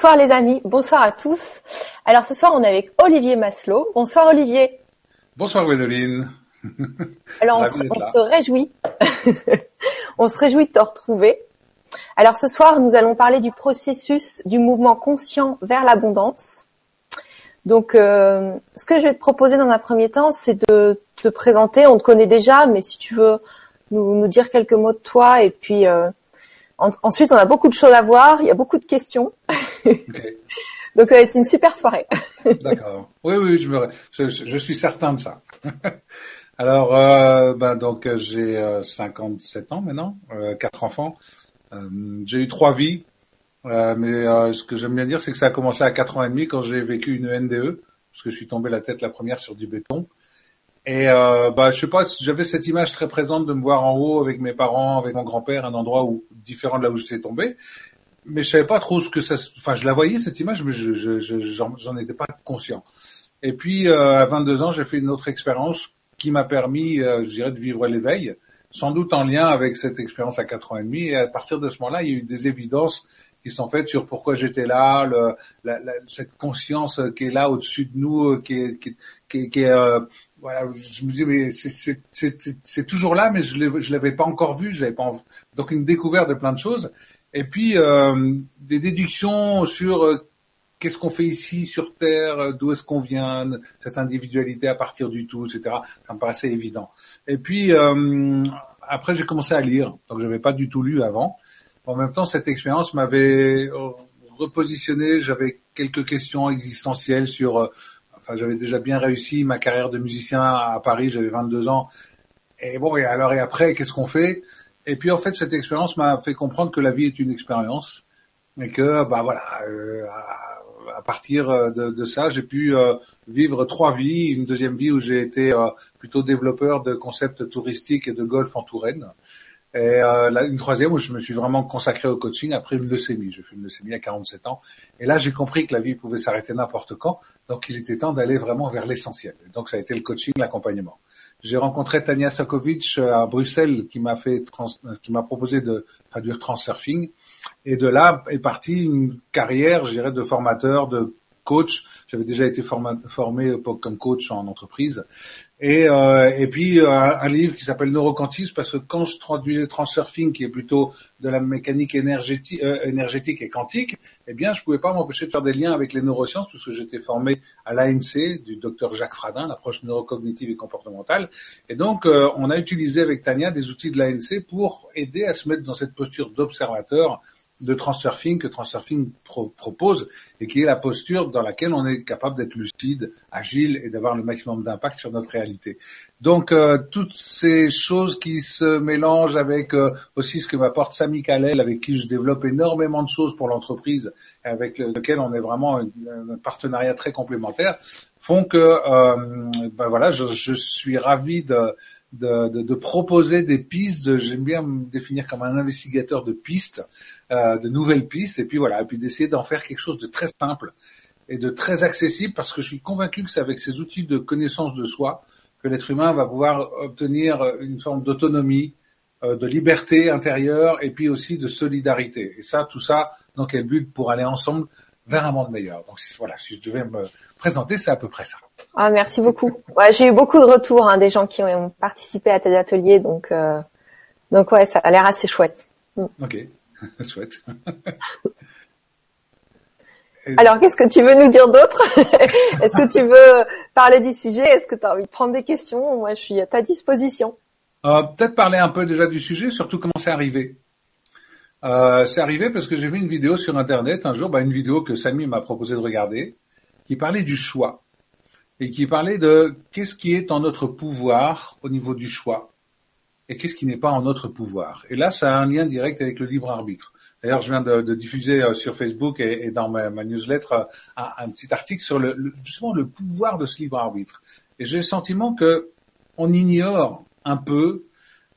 Bonsoir les amis, bonsoir à tous. Alors ce soir on est avec Olivier Maslow. Bonsoir Olivier. Bonsoir Gwendoline. Alors on, se, on se, réjouit, on se réjouit de te retrouver. Alors ce soir nous allons parler du processus du mouvement conscient vers l'abondance. Donc euh, ce que je vais te proposer dans un premier temps c'est de te présenter, on te connaît déjà, mais si tu veux nous, nous dire quelques mots de toi et puis euh, ensuite, on a beaucoup de choses à voir, il y a beaucoup de questions. Donc ça va être une super soirée. D'accord. Oui, oui, je, me, je, je, suis certain de ça. Alors, euh, ben donc j'ai euh, 57 ans maintenant, euh, quatre enfants. Euh, j'ai eu trois vies, euh, mais euh, ce que j'aime bien dire, c'est que ça a commencé à quatre ans et demi quand j'ai vécu une NDE, parce que je suis tombé la tête la première sur du béton. Et euh, bah, je sais pas, j'avais cette image très présente de me voir en haut avec mes parents, avec mon grand-père, un endroit où différent de là où j'étais tombé. Mais je savais pas trop ce que ça. Enfin, je la voyais cette image, mais je, je, je j'en étais pas conscient. Et puis euh, à 22 ans, j'ai fait une autre expérience qui m'a permis, euh, je dirais, de vivre l'éveil, sans doute en lien avec cette expérience à 4 ans et demi. Et à partir de ce moment-là, il y a eu des évidences qui sont faites sur pourquoi j'étais là, le, la, la, cette conscience qui est là au-dessus de nous, qui est, qui, qui, qui est euh, voilà, je me dis mais c'est toujours là, mais je l'avais pas encore vu, j'avais pas donc une découverte de plein de choses, et puis euh, des déductions sur euh, qu'est-ce qu'on fait ici sur Terre, euh, d'où est-ce qu'on vient, cette individualité à partir du tout, etc. Ça me paraissait évident. Et puis euh, après j'ai commencé à lire, donc j'avais pas du tout lu avant. En même temps, cette expérience m'avait repositionné, j'avais quelques questions existentielles sur j'avais déjà bien réussi ma carrière de musicien à Paris, j'avais 22 ans. Et bon, et alors et après, qu'est-ce qu'on fait? Et puis en fait, cette expérience m'a fait comprendre que la vie est une expérience et que bah voilà, euh, à, partir de, de ça, j'ai pu euh, vivre trois vies, une deuxième vie où j'ai été euh, plutôt développeur de concepts touristiques et de golf en Touraine. Et euh, là, une troisième où je me suis vraiment consacré au coaching après une leucémie. J'ai fait une leucémie à 47 ans. Et là, j'ai compris que la vie pouvait s'arrêter n'importe quand. Donc, il était temps d'aller vraiment vers l'essentiel. Donc, ça a été le coaching, l'accompagnement. J'ai rencontré Tania Sakovic euh, à Bruxelles qui m'a fait euh, qui m'a proposé de traduire Transurfing. Et de là est partie une carrière, je dirais, de formateur, de coach. J'avais déjà été formé comme coach en entreprise. Et, euh, et puis euh, un, livre qui s'appelle Neuroquantisme parce que quand je traduisais Transurfing, qui est plutôt de la mécanique énergétique, euh, énergétique et quantique, eh bien je pouvais pas m'empêcher de faire des liens avec les neurosciences puisque j'étais formé à l'ANC du docteur Jacques Fradin, l'approche neurocognitive et comportementale. Et donc euh, on a utilisé avec Tania des outils de l'ANC pour aider à se mettre dans cette posture d'observateur de transurfing que transurfing propose et qui est la posture dans laquelle on est capable d'être lucide, agile et d'avoir le maximum d'impact sur notre réalité. Donc euh, toutes ces choses qui se mélangent avec euh, aussi ce que m'apporte Samy Kalel avec qui je développe énormément de choses pour l'entreprise avec lequel on est vraiment un, un partenariat très complémentaire font que euh, ben voilà je, je suis ravi de de, de, de, proposer des pistes. J'aime bien me définir comme un investigateur de pistes, de nouvelles pistes, et puis voilà, et puis d'essayer d'en faire quelque chose de très simple et de très accessible, parce que je suis convaincu que c'est avec ces outils de connaissance de soi que l'être humain va pouvoir obtenir une forme d'autonomie, euh, de liberté intérieure, et puis aussi de solidarité. Et ça, tout ça, dans quel but? Pour aller ensemble vers un monde meilleur. Donc voilà, si je devais me présenter, c'est à peu près ça. Ah, merci beaucoup. Ouais, j'ai eu beaucoup de retours hein, des gens qui ont participé à tes ateliers, donc euh, donc ouais, ça a l'air assez chouette. Ok, Alors, qu'est-ce que tu veux nous dire d'autre? Est-ce que tu veux parler du sujet? Est-ce que tu as envie de prendre des questions? Moi, je suis à ta disposition. Euh, Peut-être parler un peu déjà du sujet, surtout comment c'est arrivé. Euh, c'est arrivé parce que j'ai vu une vidéo sur Internet un jour, bah, une vidéo que Samy m'a proposé de regarder, qui parlait du choix et qui parlait de qu'est-ce qui est en notre pouvoir au niveau du choix et qu'est-ce qui n'est pas en notre pouvoir. Et là, ça a un lien direct avec le libre arbitre. D'ailleurs, je viens de, diffuser euh, sur Facebook et, dans ma, newsletter euh, un, un, petit article sur le, le, justement le pouvoir de ce libre arbitre. Et j'ai le sentiment que on ignore un peu,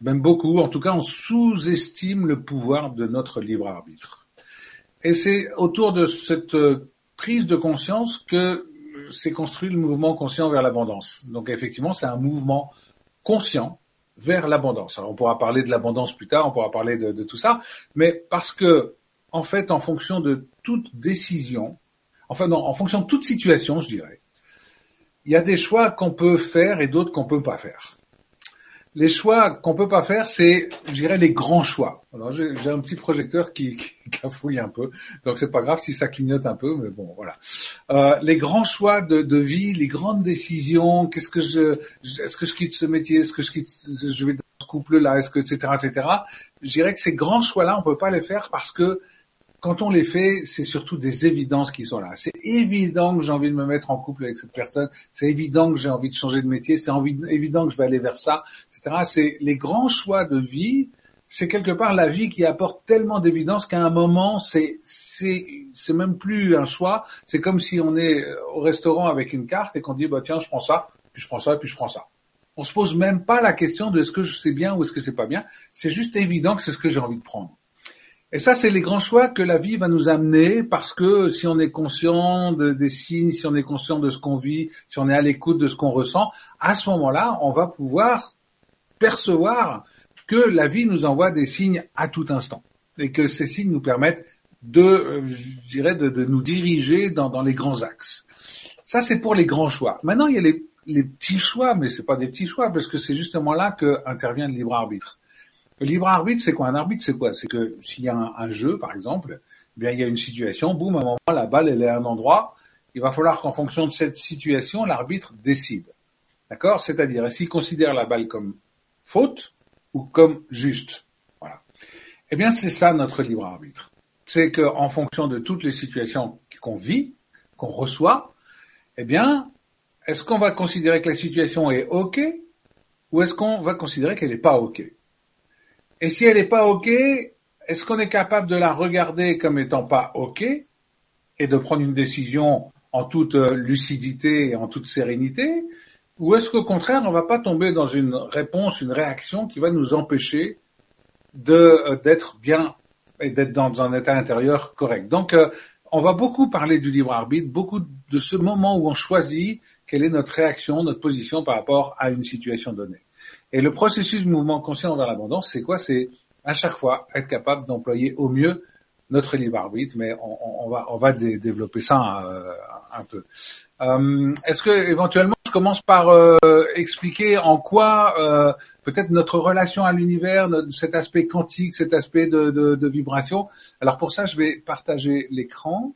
même beaucoup, en tout cas, on sous-estime le pouvoir de notre libre arbitre. Et c'est autour de cette euh, prise de conscience que s'est construit le mouvement conscient vers l'abondance. Donc effectivement, c'est un mouvement conscient vers l'abondance. Alors on pourra parler de l'abondance plus tard, on pourra parler de, tout ça, mais parce que en fait, en fonction de toute décision, enfin non, en fonction de toute situation, je dirais, il y a des choix qu'on peut faire et d'autres qu'on peut pas faire. Les choix qu'on peut pas faire, c'est, je dirais, les grands choix. Alors j'ai un petit projecteur qui, qui cafouille un peu, donc c'est pas grave si ça clignote un peu, mais bon, voilà. Euh, les grands choix de, de, vie, les grandes décisions. Qu'est-ce que je, est-ce que je quitte ce métier, est-ce que je quitte, je vais dans ce couple-là, est-ce que, etc., etc. Je dirais que ces grands choix-là, on peut pas les faire parce que quand on les fait, c'est surtout des évidences qui sont là. C'est évident que j'ai envie de me mettre en couple avec cette personne. C'est évident que j'ai envie de changer de métier. C'est évident que je vais aller vers ça, etc. C'est les grands choix de vie. C'est quelque part la vie qui apporte tellement d'évidence qu'à un moment, c'est c'est c'est même plus un choix. C'est comme si on est au restaurant avec une carte et qu'on dit bah tiens je prends ça, puis je prends ça, puis je prends ça. On se pose même pas la question de est-ce que je sais bien ou est-ce que c'est pas bien. C'est juste évident que c'est ce que j'ai envie de prendre. Et ça, c'est les grands choix que la vie va nous amener parce que si on est conscient des signes, si on est conscient de ce qu'on vit, si on est à l'écoute de ce qu'on ressent, à ce moment-là, on va pouvoir percevoir que la vie nous envoie des signes à tout instant et que ces signes nous permettent de, je dirais, de, nous diriger dans, les grands axes. Ça, c'est pour les grands choix. Maintenant, il y a les, petits choix, mais c'est pas des petits choix parce que c'est justement là que intervient le libre arbitre. Le libre arbitre, c'est quoi Un arbitre, c'est quoi? C'est que s'il y a un, jeu, par exemple, eh bien il y a une situation, boum, à un moment, la balle, elle est à un endroit. Il va falloir qu'en fonction de cette situation, l'arbitre décide. D'accord? C'est-à-dire, s'il considère la balle comme faute ou comme juste? Voilà. Eh bien, c'est ça notre libre arbitre. C'est qu'en fonction de toutes les situations qu'on vit, qu'on reçoit, eh bien, est-ce qu'on va considérer que la situation est OK ou est-ce qu'on va considérer qu'elle n'est pas OK? Et si elle n'est pas OK, est-ce qu'on est capable de la regarder comme étant pas OK et de prendre une décision en toute euh, lucidité et en toute sérénité? Ou est-ce qu'au contraire, on va pas tomber dans une réponse, une réaction qui va nous empêcher euh, d'être bien et d'être dans un état intérieur correct? Donc, euh, on va beaucoup parler du libre arbitre, beaucoup de ce moment où on choisit quelle est notre réaction, notre position par rapport à une situation donnée. Et le processus de mouvement conscient vers l'abondance, c'est quoi? C'est à chaque fois être capable d'employer au mieux notre libre arbitre, mais on, on va, on va développer ça euh, un peu. Euh, Est-ce que éventuellement je commence par euh, expliquer en quoi euh, peut-être notre relation à l'univers, cet aspect quantique, cet aspect de, de, de, vibration? Alors pour ça, je vais partager l'écran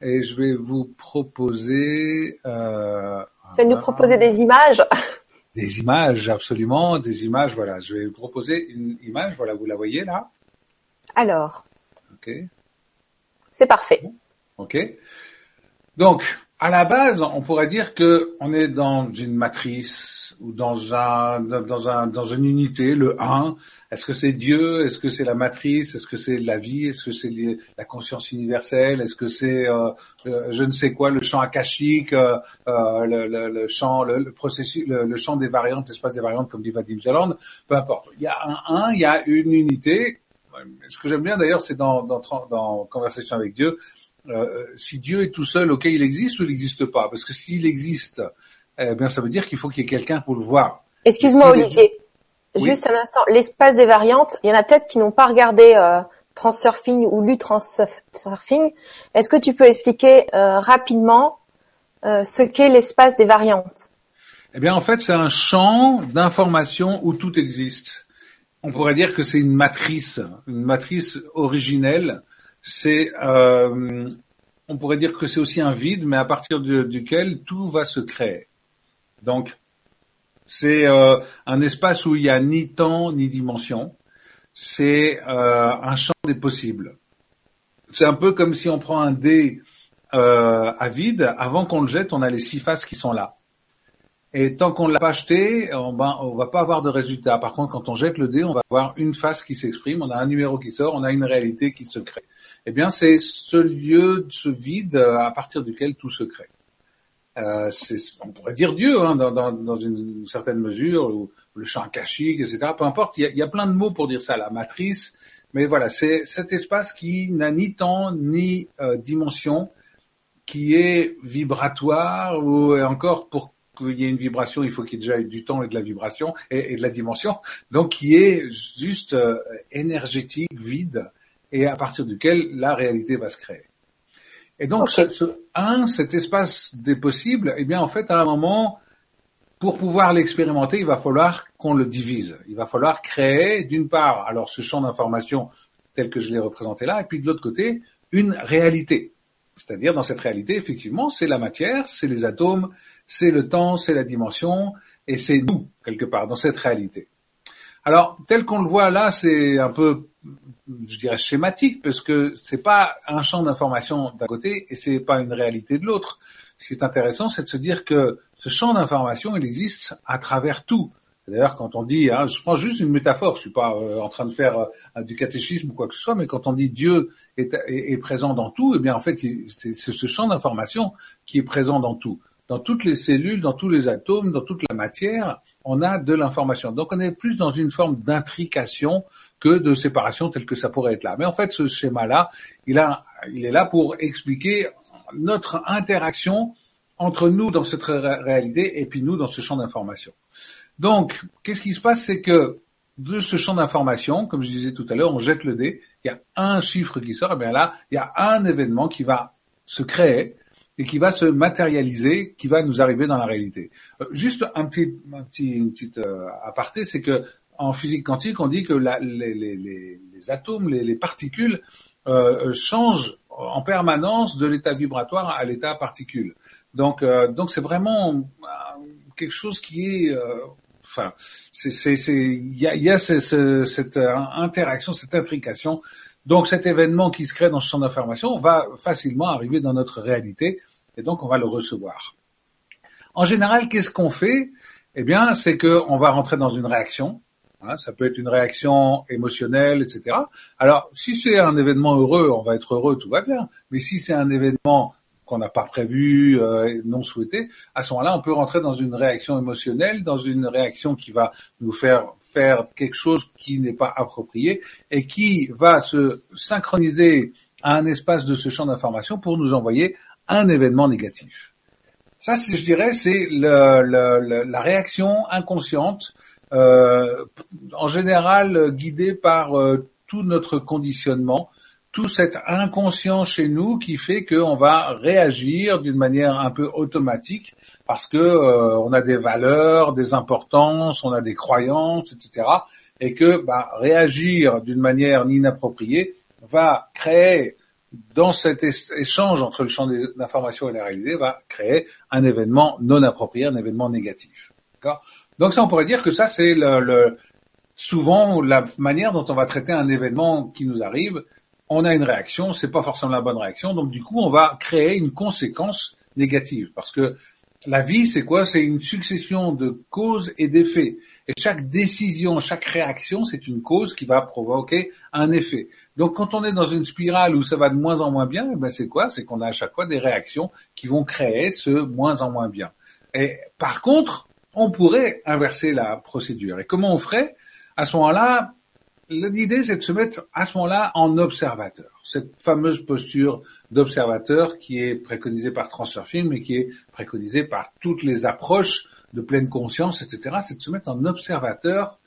et je vais vous proposer. Euh, tu vas nous proposer des images? Des images, absolument, des images, voilà. Je vais vous proposer une image, voilà, vous la voyez là Alors. Ok. C'est parfait. Ok. Donc, à la base, on pourrait dire que on est dans une matrice ou dans un dans un dans une unité, le 1, est-ce que c'est Dieu? Est-ce que c'est la matrice? Est-ce que c'est la vie? Est-ce que c'est la conscience universelle? Est-ce que c'est euh, euh, je ne sais quoi le champ akashique, euh, le, le, le, champ, le, processus, le, champ des variantes, l'espace des variantes, comme dit Vadim Zaland Peu importe. Il y a un 1, il y a une unité. Ce que j'aime bien d'ailleurs, c'est dans, dans, dans Conversation avec Dieu, si Dieu est tout seul, ok, il existe ou il n'existe pas? Parce que s'il existe, eh bien, ça veut dire qu'il faut qu'il y ait quelqu'un pour le voir. Excuse-moi, Olivier. Juste un instant, l'espace des variantes, il y en a peut-être qui n'ont pas regardé euh, Transurfing ou lu Transurfing. Est-ce que tu peux expliquer euh, rapidement euh, ce qu'est l'espace des variantes? Eh bien, en fait, c'est un champ d'information où tout existe. On pourrait dire que c'est une matrice, une matrice originelle. C'est, euh, on pourrait dire que c'est aussi un vide, mais à partir duquel tout va se créer. Donc, c'est euh, un espace où il n'y a ni temps ni dimension. C'est euh, un champ des possibles. C'est un peu comme si on prend un dé euh, à vide. Avant qu'on le jette, on a les six faces qui sont là. Et tant qu'on ne l'a pas jeté, on, ben, on va pas avoir de résultat. Par contre, quand on jette le dé, on va avoir une face qui s'exprime, on a un numéro qui sort, on a une réalité qui se crée. Eh bien, c'est ce lieu, ce vide à partir duquel tout se crée. Euh, on pourrait dire Dieu hein, dans, dans, dans, une certaine mesure, ou le champ akashique, etc. Peu importe, il y, a, il y, a, plein de mots pour dire ça, la matrice. Mais voilà, c'est cet espace qui n'a ni temps ni euh, dimension, qui est vibratoire, ou encore pour qu'il y ait une vibration, il faut qu'il y ait déjà du temps et de la vibration et, et de la dimension, donc qui est juste euh, énergétique, vide, et à partir duquel la réalité va se créer. Et donc, ce, un, cet espace des possibles, eh bien, en fait, à un moment, pour pouvoir l'expérimenter, il va falloir qu'on le divise. Il va falloir créer, d'une part, alors ce champ d'information tel que je l'ai représenté là, et puis de l'autre côté, une réalité. C'est-à-dire, dans cette réalité, effectivement, c'est la matière, c'est les atomes, c'est le temps, c'est la dimension, et c'est nous, quelque part, dans cette réalité. Alors, tel qu'on le voit là, c'est un peu je dirais schématique parce que c'est pas un champ d'information d'un côté et c'est pas une réalité de l'autre. Ce qui est intéressant, c'est de se dire que ce champ d'information, il existe à travers tout. D'ailleurs, quand on dit, hein, je prends juste une métaphore, je suis pas euh, en train de faire euh, du catéchisme ou quoi que ce soit, mais quand on dit Dieu est, est, présent dans tout, eh bien en fait, c'est ce champ d'information qui est présent dans tout. Dans toutes les cellules, dans tous les atomes, dans toute la matière, on a de l'information. Donc on est plus dans une forme d'intrication que de séparation telle que ça pourrait être là. Mais en fait, ce schéma-là, il, a, il est là pour expliquer notre interaction entre nous dans cette réalité et puis nous dans ce champ d'information. Donc, qu'est-ce qui se passe, c'est que de ce champ d'information, comme je disais tout à l'heure, on jette le dé, il y a un chiffre qui sort, et bien là, il y a un événement qui va se créer et qui va se matérialiser, qui va nous arriver dans la réalité. Euh, juste un petit, un petit, une petite euh, aparté, c'est que en physique quantique, on dit que les, atomes, les, particules euh, euh, changent en permanence de l'état vibratoire à l'état particule. Donc, euh, donc c'est vraiment euh, quelque chose qui est, enfin, c'est, c'est, il y a, y a cette interaction, cette intrication. Donc, cet événement qui se crée dans ce champ d'information va facilement arriver dans notre réalité, et donc on va le recevoir. En général, qu'est-ce qu'on fait? Eh bien, c'est qu'on va rentrer dans une réaction Hein, ça peut être une réaction émotionnelle, etc. Alors, si c'est un événement heureux, on va être heureux, tout va bien. Mais si c'est un événement qu'on n'a pas prévu, euh, non souhaité, à ce moment-là, on peut rentrer dans une réaction émotionnelle, dans une réaction qui va nous faire faire quelque chose qui n'est pas approprié et qui va se synchroniser à un espace de ce champ d'information pour nous envoyer un événement négatif. Ça, je dirais, c'est la réaction inconsciente en général guidé par euh, tout notre conditionnement, tout cet inconscient chez nous qui fait qu'on va réagir d'une manière un peu automatique parce que euh, on a des valeurs, des importances, on a des croyances, etc. Et que bah, réagir d'une manière inappropriée va créer dans cet échange entre le champ d'information et la réalité, va créer un événement non approprié, un événement négatif. Donc ça, on pourrait dire que ça, c'est le, souvent la manière dont on va traiter un événement qui nous arrive. On a une réaction, c'est pas forcément la bonne réaction, donc du coup, on va créer une conséquence négative, parce que la vie, c'est quoi? C'est une succession de causes et d'effets. Et chaque décision, chaque réaction, c'est une cause qui va provoquer un effet. Donc quand on est dans une spirale où ça va de moins en moins bien, eh ben c'est quoi? C'est qu'on a à chaque fois des réactions qui vont créer ce moins en moins bien. Et par contre, on pourrait inverser la procédure. Et comment on ferait? À ce moment-là, l'idée c'est de se mettre à ce moment-là en observateur. Cette fameuse posture d'observateur qui est préconisée par Transurfing mais qui est préconisée par toutes les approches de pleine conscience, etc. C'est de se mettre en observateur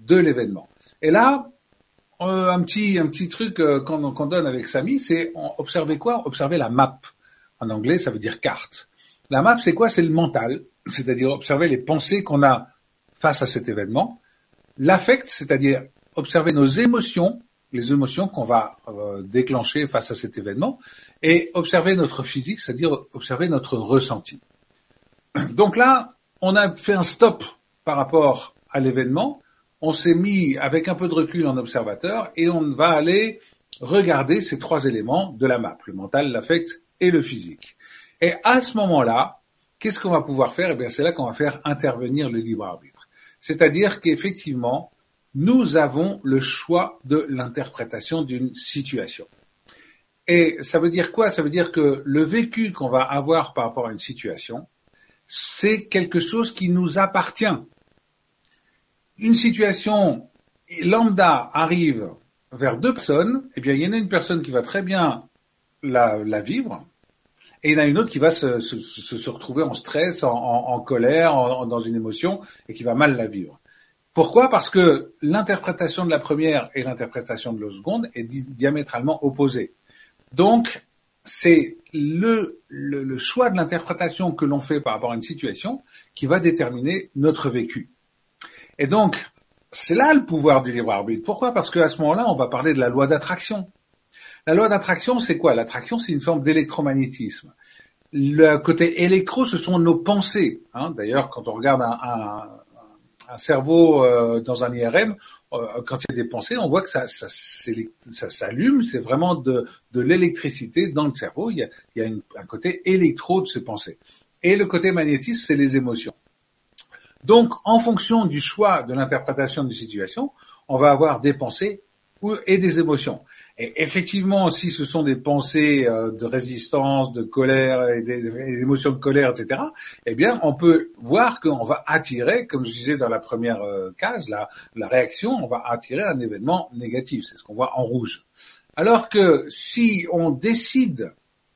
de l'événement. Et là, euh, un petit un petit truc euh, qu'on donne avec Samy, c'est observer quoi? Observer la map. En anglais, ça veut dire carte. La map, c'est quoi? C'est le mental c'est-à-dire observer les pensées qu'on a face à cet événement, l'affect, c'est-à-dire observer nos émotions, les émotions qu'on va euh, déclencher face à cet événement, et observer notre physique, c'est-à-dire observer notre ressenti. Donc là, on a fait un stop par rapport à l'événement, on s'est mis avec un peu de recul en observateur et on va aller regarder ces trois éléments de la map, le mental, l'affect et le physique. Et à ce moment-là, Qu'est-ce qu'on va pouvoir faire? Eh bien, c'est là qu'on va faire intervenir le libre arbitre. C'est-à-dire qu'effectivement, nous avons le choix de l'interprétation d'une situation. Et ça veut dire quoi? Ça veut dire que le vécu qu'on va avoir par rapport à une situation, c'est quelque chose qui nous appartient. Une situation lambda arrive vers deux personnes, eh bien, il y en a une personne qui va très bien la, la vivre, et il y en a une autre qui va se, se, se retrouver en stress, en, en, en colère, dans une émotion, et qui va mal la vivre. Pourquoi? Parce que l'interprétation de la première et l'interprétation de la seconde est diamétralement opposée. Donc, c'est le, le, choix de l'interprétation que l'on fait par rapport à une situation qui va déterminer notre vécu. Et donc, c'est là le pouvoir du libre arbitre. Pourquoi? Parce qu'à ce moment-là, on va parler de la loi d'attraction. La loi d'attraction, c'est quoi? L'attraction, c'est une forme d'électromagnétisme. Le côté électro, ce sont nos pensées. Hein. D'ailleurs, quand on regarde un, un, cerveau euh, dans un IRM, euh, quand il y a des pensées, on voit que ça, ça, s'allume, c'est vraiment de, de l'électricité dans le cerveau. Il y a, il y a un côté électro de ces pensées. Et le côté magnétisme, c'est les émotions. Donc, en fonction du choix de l'interprétation d'une situation, on va avoir des pensées et des émotions. Et effectivement, si ce sont des pensées euh, de résistance, de colère des, émotions de colère, etc., eh bien, on peut voir qu'on va attirer, comme je disais dans la première euh, case, la, la réaction, on va attirer un événement négatif. C'est ce qu'on voit en rouge. Alors que si on décide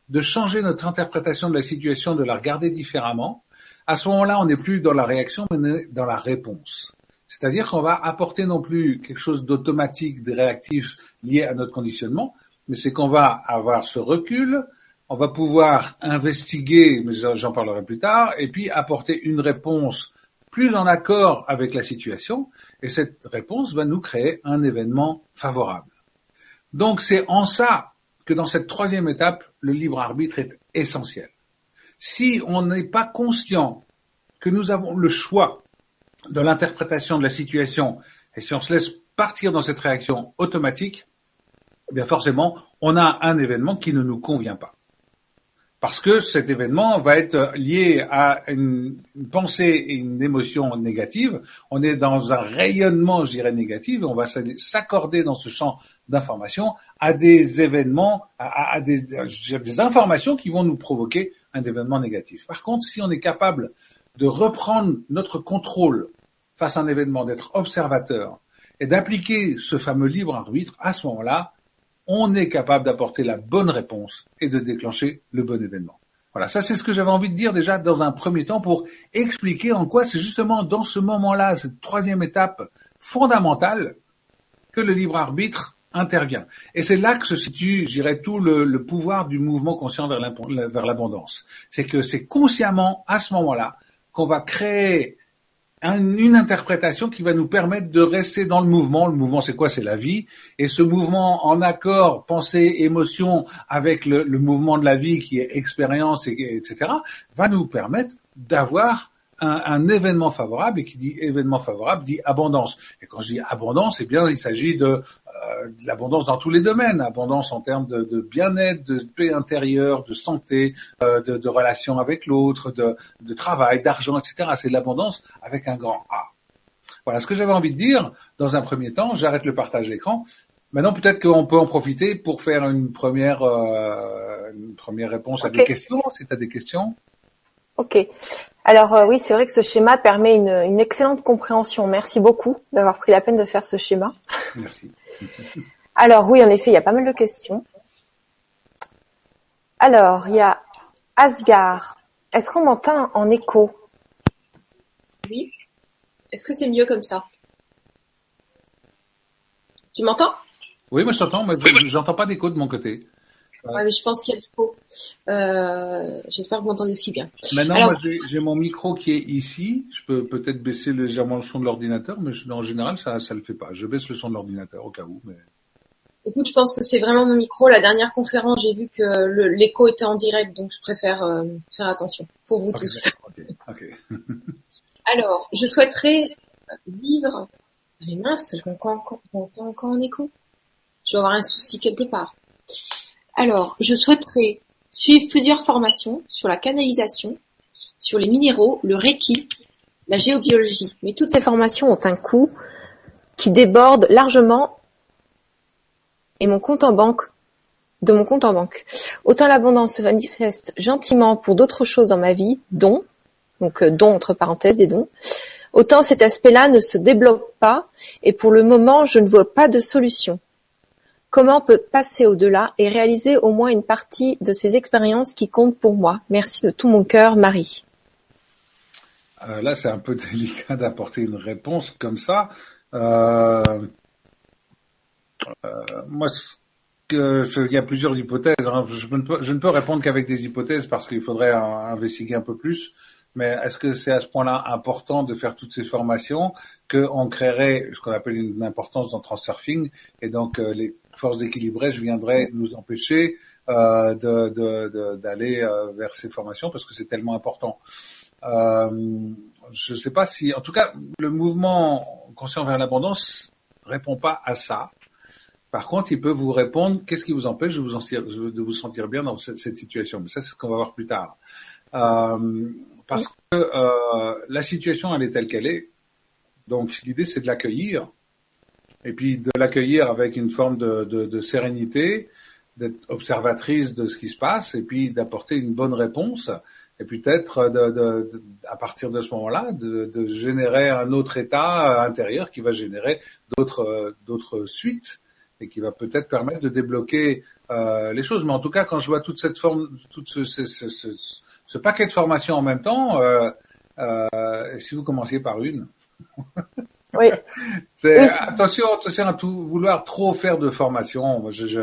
de changer notre interprétation de la situation, de la regarder différemment, à ce moment-là, on n'est plus dans la réaction, mais dans la réponse. C'est-à-dire qu'on va apporter non plus quelque chose d'automatique, de réactif lié à notre conditionnement, mais c'est qu'on va avoir ce recul, on va pouvoir investiguer, mais j'en parlerai plus tard, et puis apporter une réponse plus en accord avec la situation, et cette réponse va nous créer un événement favorable. Donc c'est en ça que dans cette troisième étape, le libre arbitre est essentiel. Si on n'est pas conscient que nous avons le choix de l'interprétation de la situation, et si on se laisse partir dans cette réaction automatique, eh bien forcément, on a un événement qui ne nous convient pas. Parce que cet événement va être lié à une, pensée et une émotion négative. On est dans un rayonnement, je dirais, négatif. On va s'accorder dans ce champ d'information à des événements, à, des, des informations qui vont nous provoquer un événement négatif. Par contre, si on est capable de reprendre notre contrôle face à un événement, d'être observateur et d'appliquer ce fameux libre arbitre, à ce moment-là, on est capable d'apporter la bonne réponse et de déclencher le bon événement. Voilà, ça c'est ce que j'avais envie de dire déjà dans un premier temps pour expliquer en quoi c'est justement dans ce moment-là, cette troisième étape fondamentale, que le libre arbitre intervient. Et c'est là que se situe, j'irais, tout le, le, pouvoir du mouvement conscient vers l'abondance. C'est que c'est consciemment, à ce moment-là, qu'on va créer une interprétation qui va nous permettre de rester dans le mouvement. Le mouvement, c'est quoi? C'est la vie. Et ce mouvement en accord, pensée, émotion, avec le, mouvement de la vie qui est expérience, etc., va nous permettre d'avoir un, un, événement favorable. Et qui dit événement favorable dit abondance. Et quand je dis abondance, eh bien, il s'agit de euh, l'abondance dans tous les domaines, abondance en termes de, de bien-être, de paix intérieure, de santé, euh, de, de relations avec l'autre, de, de travail, d'argent, etc. C'est l'abondance avec un grand A. Voilà ce que j'avais envie de dire. Dans un premier temps, j'arrête le partage d'écran. Maintenant, peut-être qu'on peut en profiter pour faire une première, euh, une première réponse à des questions, si tu as des questions. Ok. Alors euh, oui, c'est vrai que ce schéma permet une, une excellente compréhension. Merci beaucoup d'avoir pris la peine de faire ce schéma. Merci. Alors oui, en effet, il y a pas mal de questions. Alors, il y a Asgard. Est-ce qu'on m'entend en écho? Oui. Est-ce que c'est mieux comme ça? Tu m'entends? Oui, moi je t'entends, mais j'entends pas d'écho de mon côté. Ouais, mais je pense qu'il y a. Euh, J'espère que vous m'entendez si bien. Maintenant, moi j'ai mon micro qui est ici. Je peux peut-être baisser légèrement le son de l'ordinateur, mais en général ça ça le fait pas. Je baisse le son de l'ordinateur au cas où. Mais... Écoute, je pense que c'est vraiment mon micro. La dernière conférence, j'ai vu que l'écho était en direct, donc je préfère euh, faire attention pour vous tous. Alors, je souhaiterais vivre. Mais mince, je m'entends encore en écho. Je vais avoir un souci quelque part. Alors, je souhaiterais suivre plusieurs formations sur la canalisation, sur les minéraux, le Reiki, la géobiologie. Mais toutes ces formations ont un coût qui déborde largement et mon compte en banque de mon compte en banque. Autant l'abondance se manifeste gentiment pour d'autres choses dans ma vie, dont, donc euh, dons entre parenthèses des dons, autant cet aspect-là ne se débloque pas et pour le moment je ne vois pas de solution. Comment peut passer au-delà et réaliser au moins une partie de ces expériences qui comptent pour moi Merci de tout mon cœur, Marie. euh, là, c'est un peu délicat d'apporter une réponse comme ça. Euh, euh, moi, il y a plusieurs hypothèses. Hein. Je, ne peux, répondre qu'avec des hypothèses parce qu'il faudrait investiguer un peu plus. Mais est-ce que c'est à ce point-là important de faire toutes ces formations qu'on créerait ce qu'on appelle une importance dans Transurfing et donc les forces d'équilibrage viendraient nous empêcher d'aller vers ces formations parce que c'est tellement important. Euh, je ne sais pas si, en tout cas, le mouvement conscient vers l'abondance répond pas à ça. Par contre, il peut vous répondre qu'est-ce qui vous empêche de vous, sentir, de vous sentir bien dans cette, situation? Mais ça, c'est ce qu'on va voir plus tard. Euh, parce que euh, la situation, elle est telle qu'elle est. Donc, l'idée, c'est de l'accueillir. Et puis, de l'accueillir avec une forme de, de, de sérénité, d'être observatrice de ce qui se passe, et puis d'apporter une bonne réponse et peut-être de, de, à partir de ce moment-là de, générer un autre état intérieur qui va générer d'autres d'autres suites et qui va peut-être permettre de débloquer euh, les choses. Mais en tout cas, quand je vois toute cette forme, tout ce, ce, ce, ce, paquet de formations en même temps, euh, euh, si vous commenciez par une? oui. Attention, attention à tout vouloir trop faire de formation. Je, je,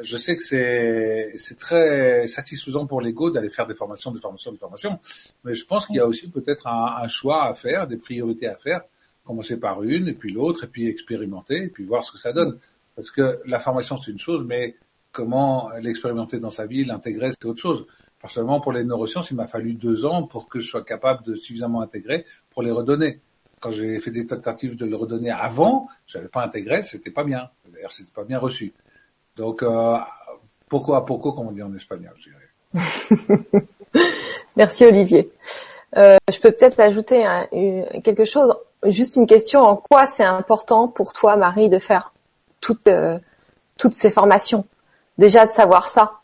je sais que c'est c'est très satisfaisant pour l'ego d'aller faire des formations, des formations, des formations, mais je pense qu'il y a aussi peut-être un, un, choix à faire, des priorités à faire, commencer par une et puis l'autre et puis expérimenter et puis voir ce que ça donne. Parce que la formation c'est une chose, mais comment l'expérimenter dans sa vie, l'intégrer c'est autre chose. Personnellement, pour les neurosciences, il m'a fallu deux ans pour que je sois capable de suffisamment intégrer pour les redonner. Quand j'ai fait des tentatives de le redonner avant, j'avais pas intégré, c'était pas bien. D'ailleurs, c'était pas bien reçu. Donc, euh, poco a poco, comme on dit en espagnol, je dirais. Merci Olivier. Euh, je peux peut-être ajouter quelque chose, juste une question. En quoi c'est important pour toi, Marie, de faire toutes euh, toutes ces formations? Déjà de savoir ça.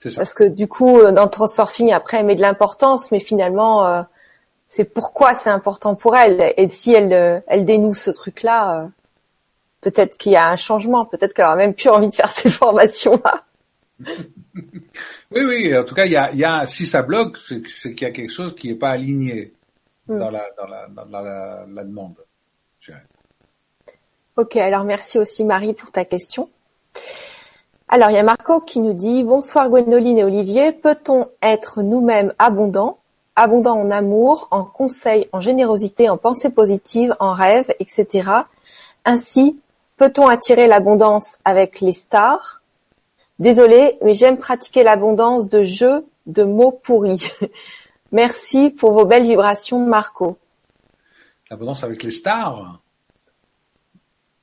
Ça. Parce que du coup, dans le Transurfing, après, elle met de l'importance, mais finalement, euh, c'est pourquoi c'est important pour elle. Et si elle, euh, elle dénoue ce truc-là, peut-être qu'il y a un changement, peut-être qu'elle a même plus envie de faire ces formations-là. oui, oui, en tout cas, il y a, il y a si ça bloque, c'est qu'il y a quelque chose qui n'est pas aligné hmm. dans, la, dans, la, dans la, la, demande. Ok, alors merci aussi Marie pour ta question. Alors, il y a Marco qui nous dit Bonsoir Gwendoline et Olivier, peut-on être nous-mêmes abondants, abondants en amour, en conseils, en générosité, en pensée positive, en rêve, etc. Ainsi, Peut-on attirer l'abondance avec les stars? Désolé, mais j'aime pratiquer l'abondance de jeux de mots pourris. Merci pour vos belles vibrations, Marco. L'abondance avec les stars?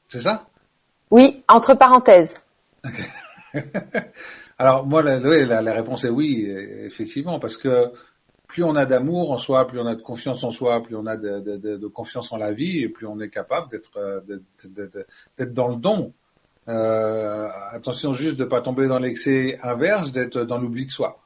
C'est ça? Oui, entre parenthèses. Alors moi, la, la, réponse est oui, effectivement, parce que plus on a d'amour en soi, plus on a de confiance en soi, plus on a de, confiance en la vie, et plus on est capable d'être euh, d'être dans le don. Euh, attention juste de pas tomber dans l'excès inverse, d'être dans l'oubli de soi.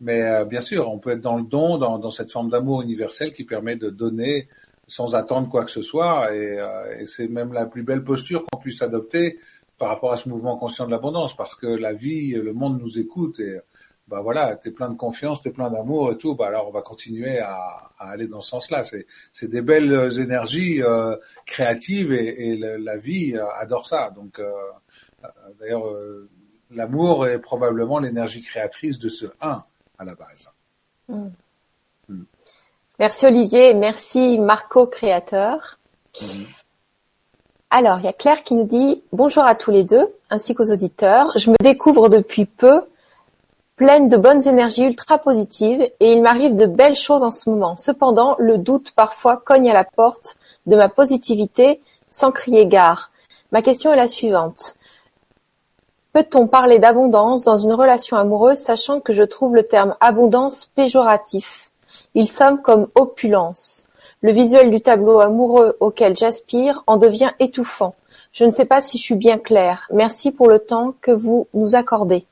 Mais euh, bien sûr, on peut être dans le don, dans, cette forme d'amour universel qui permet de donner sans attendre quoi que ce soit, et, euh, et c'est même la plus belle posture qu'on puisse adopter par rapport à ce mouvement conscient de l'abondance, parce que la vie, le monde nous écoute et bah voilà, t'es plein de confiance, t'es plein d'amour et tout, bah alors on va continuer à, à aller dans ce sens-là. C'est, c'est des belles euh, énergies euh, créatives et, et la vie euh, adore ça. Donc euh, d'ailleurs, l'amour est probablement l'énergie créatrice de ce un à la base. Mm. Mm. Merci Olivier, merci Marco créateur. Mm. Alors, il y a Claire qui nous dit bonjour à tous les deux, ainsi qu'aux auditeurs. Je me découvre depuis peu pleine de bonnes énergies ultra positives et il m'arrive de belles choses en ce moment. Cependant, le doute parfois cogne à la porte de ma positivité sans crier gare. Ma question est la suivante. Peut-on parler d'abondance dans une relation amoureuse sachant que je trouve le terme abondance péjoratif? Il somme comme opulence. Le visuel du tableau amoureux auquel j'aspire en devient étouffant. Je ne sais pas si je suis bien claire. Merci pour le temps que vous nous accordez.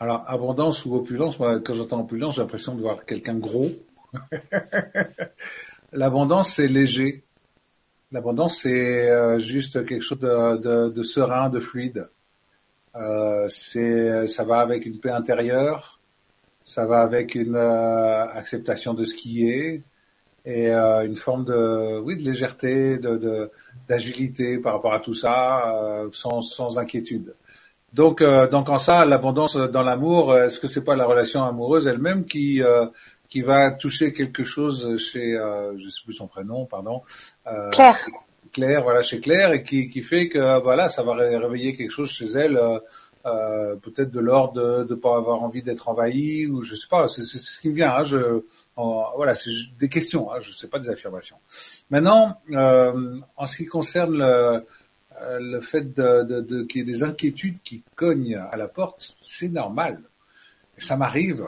Alors, abondance ou opulence, moi, quand j'entends opulence, j'ai l'impression de voir quelqu'un gros. L'abondance, c'est léger. L'abondance, c'est euh, juste quelque chose de, serein, de fluide. Euh, c'est, ça va avec une paix intérieure. ça va avec une acceptation de ce qui est et une forme de oui de légèreté, de d'agilité par rapport à tout ça, sans sans inquiétude. Donc, donc en ça, l'abondance dans l'amour, est-ce que c'est pas la relation amoureuse elle-même qui qui va toucher quelque chose chez, euh, je sais plus son prénom, pardon. Euh, Claire. Claire, voilà, chez Claire, et qui, qui fait que voilà, ça va réveiller quelque chose chez elle, euh, euh peut-être de l'ordre de ne pas avoir envie d'être envahi, ou je sais pas, c'est ce qui me vient. Hein, je, voilà, c'est des questions, hein, je sais pas des affirmations. Maintenant, euh, en ce qui concerne le, euh, le fait de, de, de qu'il y ait des inquiétudes qui cognent à la porte, c'est normal. ça m'arrive.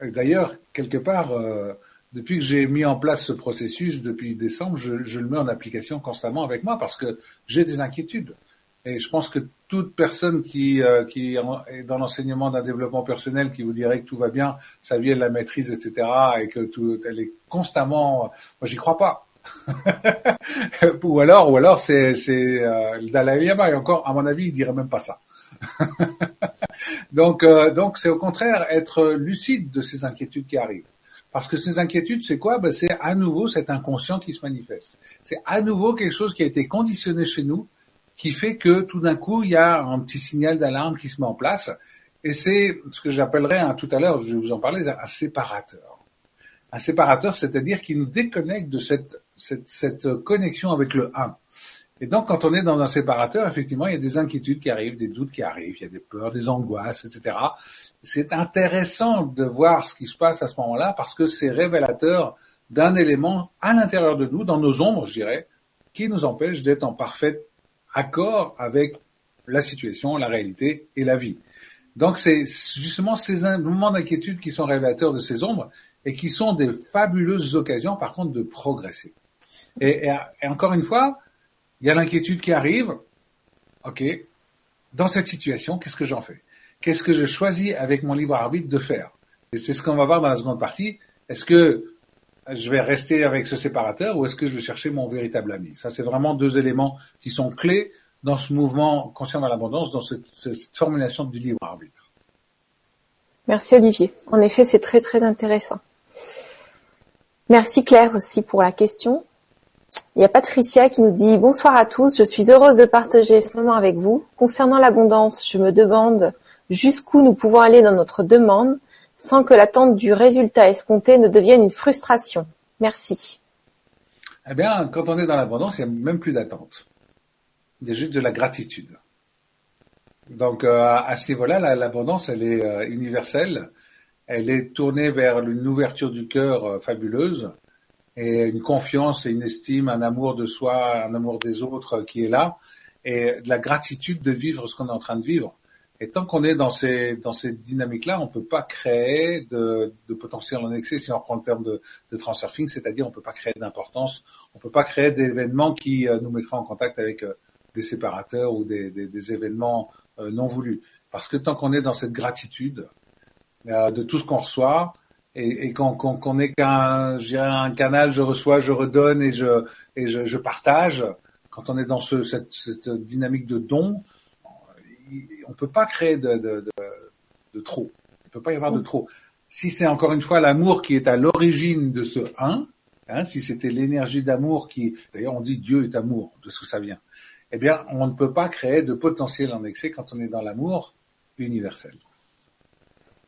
D'ailleurs, quelque part, euh, depuis que j'ai mis en place ce processus depuis décembre, je, je, le mets en application constamment avec moi parce que j'ai des inquiétudes. Et je pense que toute personne qui, euh, qui est dans l'enseignement d'un développement personnel qui vous dirait que tout va bien, sa vie elle la maîtrise, etc., et que tout, elle est constamment, moi j'y crois pas. ou alors, ou alors c'est euh, le Dalai Lama et encore, à mon avis, il dirait même pas ça. donc, euh, donc c'est au contraire être lucide de ces inquiétudes qui arrivent. Parce que ces inquiétudes, c'est quoi? Ben, C'est à nouveau cet inconscient qui se manifeste. C'est à nouveau quelque chose qui a été conditionné chez nous, qui fait que tout d'un coup, il y a un petit signal d'alarme qui se met en place. Et c'est ce que j'appellerais, hein, tout à l'heure, je vais vous en parler, un séparateur. Un séparateur, c'est-à-dire qui nous déconnecte de cette, cette, cette connexion avec le 1. Et donc, quand on est dans un séparateur, effectivement, il y a des inquiétudes qui arrivent, des doutes qui arrivent, il y a des peurs, des angoisses, etc. C'est intéressant de voir ce qui se passe à ce moment-là parce que c'est révélateur d'un élément à l'intérieur de nous, dans nos ombres, je dirais, qui nous empêche d'être en parfait accord avec la situation, la réalité et la vie. Donc, c'est justement ces moments d'inquiétude qui sont révélateurs de ces ombres et qui sont des fabuleuses occasions, par contre, de progresser. Et, encore une fois, il y a l'inquiétude qui arrive. OK. Dans cette situation, qu'est-ce que j'en fais? Qu'est-ce que je choisis avec mon libre arbitre de faire? Et c'est ce qu'on va voir dans la seconde partie. Est-ce que je vais rester avec ce séparateur ou est-ce que je vais chercher mon véritable ami? Ça, c'est vraiment deux éléments qui sont clés dans ce mouvement conscient dans l'abondance, dans cette formulation du libre arbitre. Merci Olivier. En effet, c'est très très intéressant. Merci Claire aussi pour la question. Il y a Patricia qui nous dit bonsoir à tous, je suis heureuse de partager ce moment avec vous. Concernant l'abondance, je me demande jusqu'où nous pouvons aller dans notre demande sans que l'attente du résultat escompté ne devienne une frustration. Merci. Eh bien, quand on est dans l'abondance, il n'y a même plus d'attente. Il y a juste de la gratitude. Donc, euh, à ce niveau-là, l'abondance, elle est euh, universelle. Elle est tournée vers une ouverture du cœur euh, fabuleuse et une confiance et une estime, un amour de soi, un amour des autres qui est là, et de la gratitude de vivre ce qu'on est en train de vivre. Et tant qu'on est dans ces dans ces dynamiques-là, on peut pas créer de, de, potentiel en excès. Si on prend le terme de, de transurfing, c'est-à-dire on peut pas créer d'importance, on peut pas créer d'événements qui euh, nous mettraient en contact avec euh, des séparateurs ou des, des, des événements euh, non voulus. Parce que tant qu'on est dans cette gratitude de tout ce qu'on reçoit, et, et qu'on est qu'un un canal, je reçois, je redonne et je et je, je partage. Quand on est dans ce, cette, cette, dynamique de don, on peut pas créer de, de, de, de trop. Il peut pas y avoir de trop. Si c'est encore une fois l'amour qui est à l'origine de ce un, hein, si c'était l'énergie d'amour qui, d'ailleurs on dit Dieu est amour, de ce que ça vient. Eh bien, on ne peut pas créer de potentiel en excès quand on est dans l'amour universel.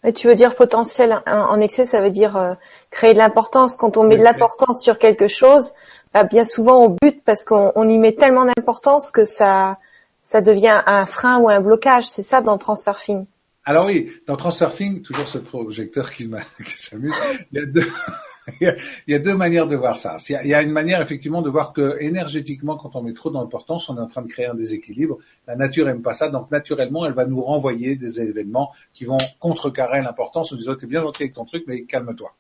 Et tu veux dire potentiel en excès, ça veut dire euh, créer de l'importance. Quand on met de l'importance sur quelque chose, bah, bien souvent on bute parce qu'on y met tellement d'importance que ça, ça devient un frein ou un blocage. C'est ça dans Transurfing. Alors oui, dans Transurfing, toujours ce projecteur qui s'amuse, il y a deux, il y a deux manières de voir ça. Il y a une manière effectivement de voir que énergétiquement, quand on met trop d'importance, on est en train de créer un déséquilibre. La nature aime pas ça, donc naturellement, elle va nous renvoyer des événements qui vont contrecarrer l'importance en disant t'es bien gentil avec ton truc, mais calme-toi.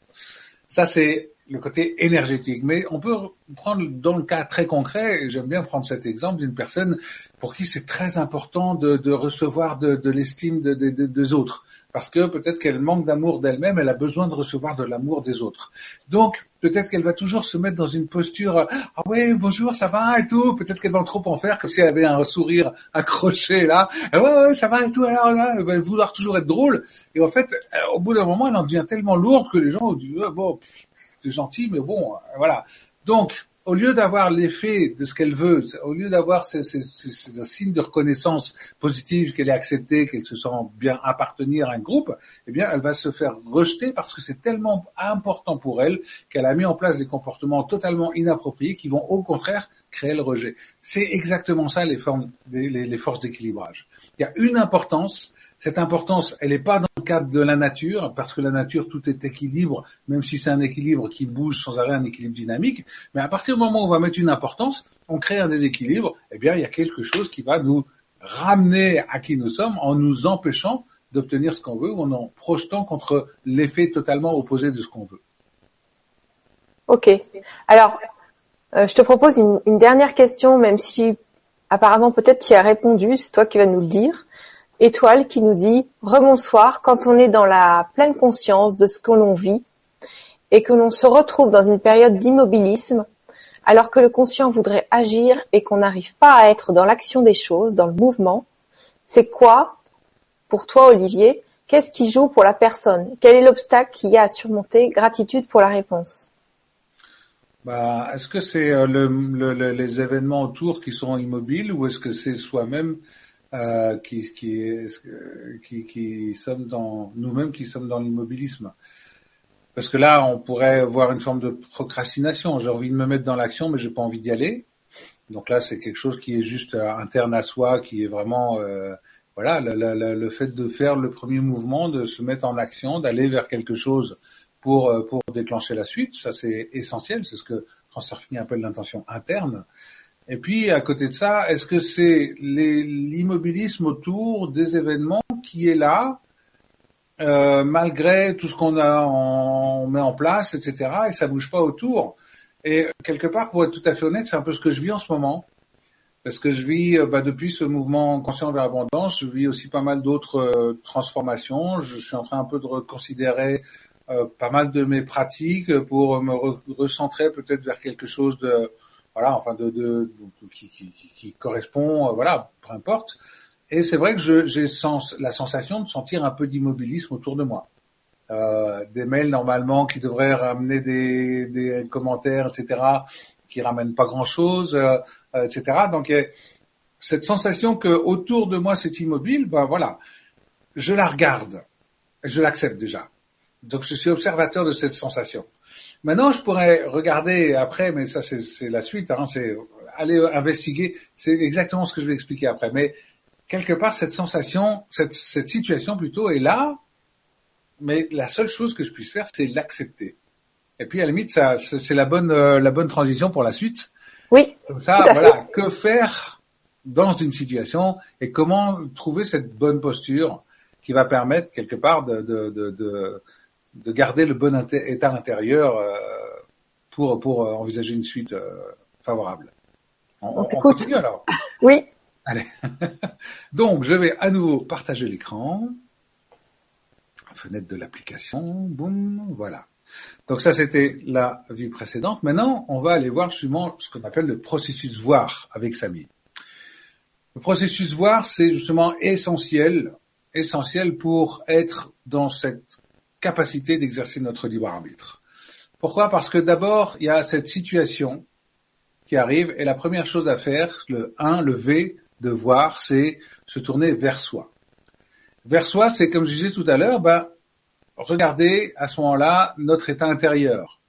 Ça c'est le côté énergétique. Mais on peut prendre dans le cas très concret, et j'aime bien prendre cet exemple d'une personne pour qui c'est très important de, recevoir de, l'estime de, des autres parce que peut-être qu'elle manque d'amour d'elle-même, elle a besoin de recevoir de l'amour des autres. Donc, peut-être qu'elle va toujours se mettre dans une posture ah ouais bonjour ça va et tout? Peut-être qu'elle va trop en faire comme si elle avait un sourire accroché là ouais ouais ça va et tout alors là elle va vouloir toujours être drôle. Et en fait au bout d'un moment elle en devient tellement lourde que les gens disent ah, bon c'est gentil mais bon voilà donc au lieu d'avoir l'effet de ce qu'elle veut, au lieu d'avoir ces, signes de reconnaissance positive qu'elle est acceptée, qu'elle se sent bien appartenir à un groupe, eh bien, elle va se faire rejeter parce que c'est tellement important pour elle qu'elle a mis en place des comportements totalement inappropriés qui vont au contraire créer le rejet. C'est exactement ça les forces d'équilibrage. Il y a une importance cette importance, elle n'est pas dans le cadre de la nature, parce que la nature, tout est équilibre, même si c'est un équilibre qui bouge sans arrêt, un équilibre dynamique. Mais à partir du moment où on va mettre une importance, on crée un déséquilibre, eh bien, il y a quelque chose qui va nous ramener à qui nous sommes en nous empêchant d'obtenir ce qu'on veut ou en en projetant contre l'effet totalement opposé de ce qu'on veut. Ok. Alors, euh, je te propose une, une, dernière question, même si apparemment peut-être tu y as répondu, c'est toi qui vas nous le dire. Étoile qui nous dit rebonsoir quand on est dans la pleine conscience de ce que l'on vit et que l'on se retrouve dans une période d'immobilisme alors que le conscient voudrait agir et qu'on n'arrive pas à être dans l'action des choses, dans le mouvement, c'est quoi, pour toi Olivier, qu'est-ce qui joue pour la personne? Quel est l'obstacle qu'il y a à surmonter? Gratitude pour la réponse. Bah, est-ce que c'est euh, les événements autour qui sont immobiles ou est-ce que c'est soi-même euh, qui, qui, qui, qui sommes dans nous-mêmes qui sommes dans l'immobilisme. Parce que là, on pourrait voir une forme de procrastination. J'ai envie de me mettre dans l'action, mais j'ai pas envie d'y aller. Donc là, c'est quelque chose qui est juste euh, interne à soi, qui est vraiment euh, voilà le, fait de faire le premier mouvement, de se mettre en action, d'aller vers quelque chose pour euh, pour déclencher la suite. Ça, c'est essentiel. C'est ce que Transurfing appelle l'intention interne. Et puis, à côté de ça, est-ce que c'est l'immobilisme autour des événements qui est là, euh, malgré tout ce qu'on met en place, etc., et ça bouge pas autour? Et quelque part, pour être tout à fait honnête, c'est un peu ce que je vis en ce moment. Parce que je vis, euh, bah, depuis ce mouvement conscient vers l'abondance, je vis aussi pas mal d'autres euh, transformations. Je, suis en train un peu de reconsidérer euh, pas mal de mes pratiques pour me recentrer peut-être vers quelque chose de voilà, enfin de, de, qui, qui, qui, correspond, euh, voilà, peu importe. Et c'est vrai que j'ai sens, la sensation de sentir un peu d'immobilisme autour de moi. Euh, des mails normalement qui devraient ramener des, des commentaires, etc., qui ramènent pas grand-chose, euh, euh etc. Donc cette sensation que autour de moi c'est immobile, ben voilà, je la regarde, je l'accepte déjà. Donc je suis observateur de cette sensation. Maintenant, je pourrais regarder après, mais ça c'est la suite, hein, c'est aller investiguer, c'est exactement ce que je vais expliquer après. Mais quelque part, cette sensation, cette, cette situation plutôt est là, mais la seule chose que je puisse faire, c'est l'accepter. Et puis à la limite, ça, c'est la bonne, euh, la bonne transition pour la suite. Oui. Comme ça, voilà, que faire dans une situation et comment trouver cette bonne posture qui va permettre quelque part de, de, de, de de garder le bon état intérieur euh, pour pour euh, envisager une suite euh, favorable. On, on, continue alors. Oui. Allez. Donc je vais à nouveau partager l'écran. Fenêtre de l'application. Boum. Voilà. Donc ça c'était la vie précédente. Maintenant on va aller voir justement ce qu'on appelle le processus voir avec Samy. Le processus voir c'est justement essentiel essentiel pour être dans cette capacité d'exercer notre libre arbitre. Pourquoi? Parce que d'abord, il y a cette situation qui arrive et la première chose à faire, le 1, le V de voir, c'est se tourner vers soi. Vers soi, c'est comme je disais tout à l'heure, ben, regardez à ce moment-là notre état intérieur.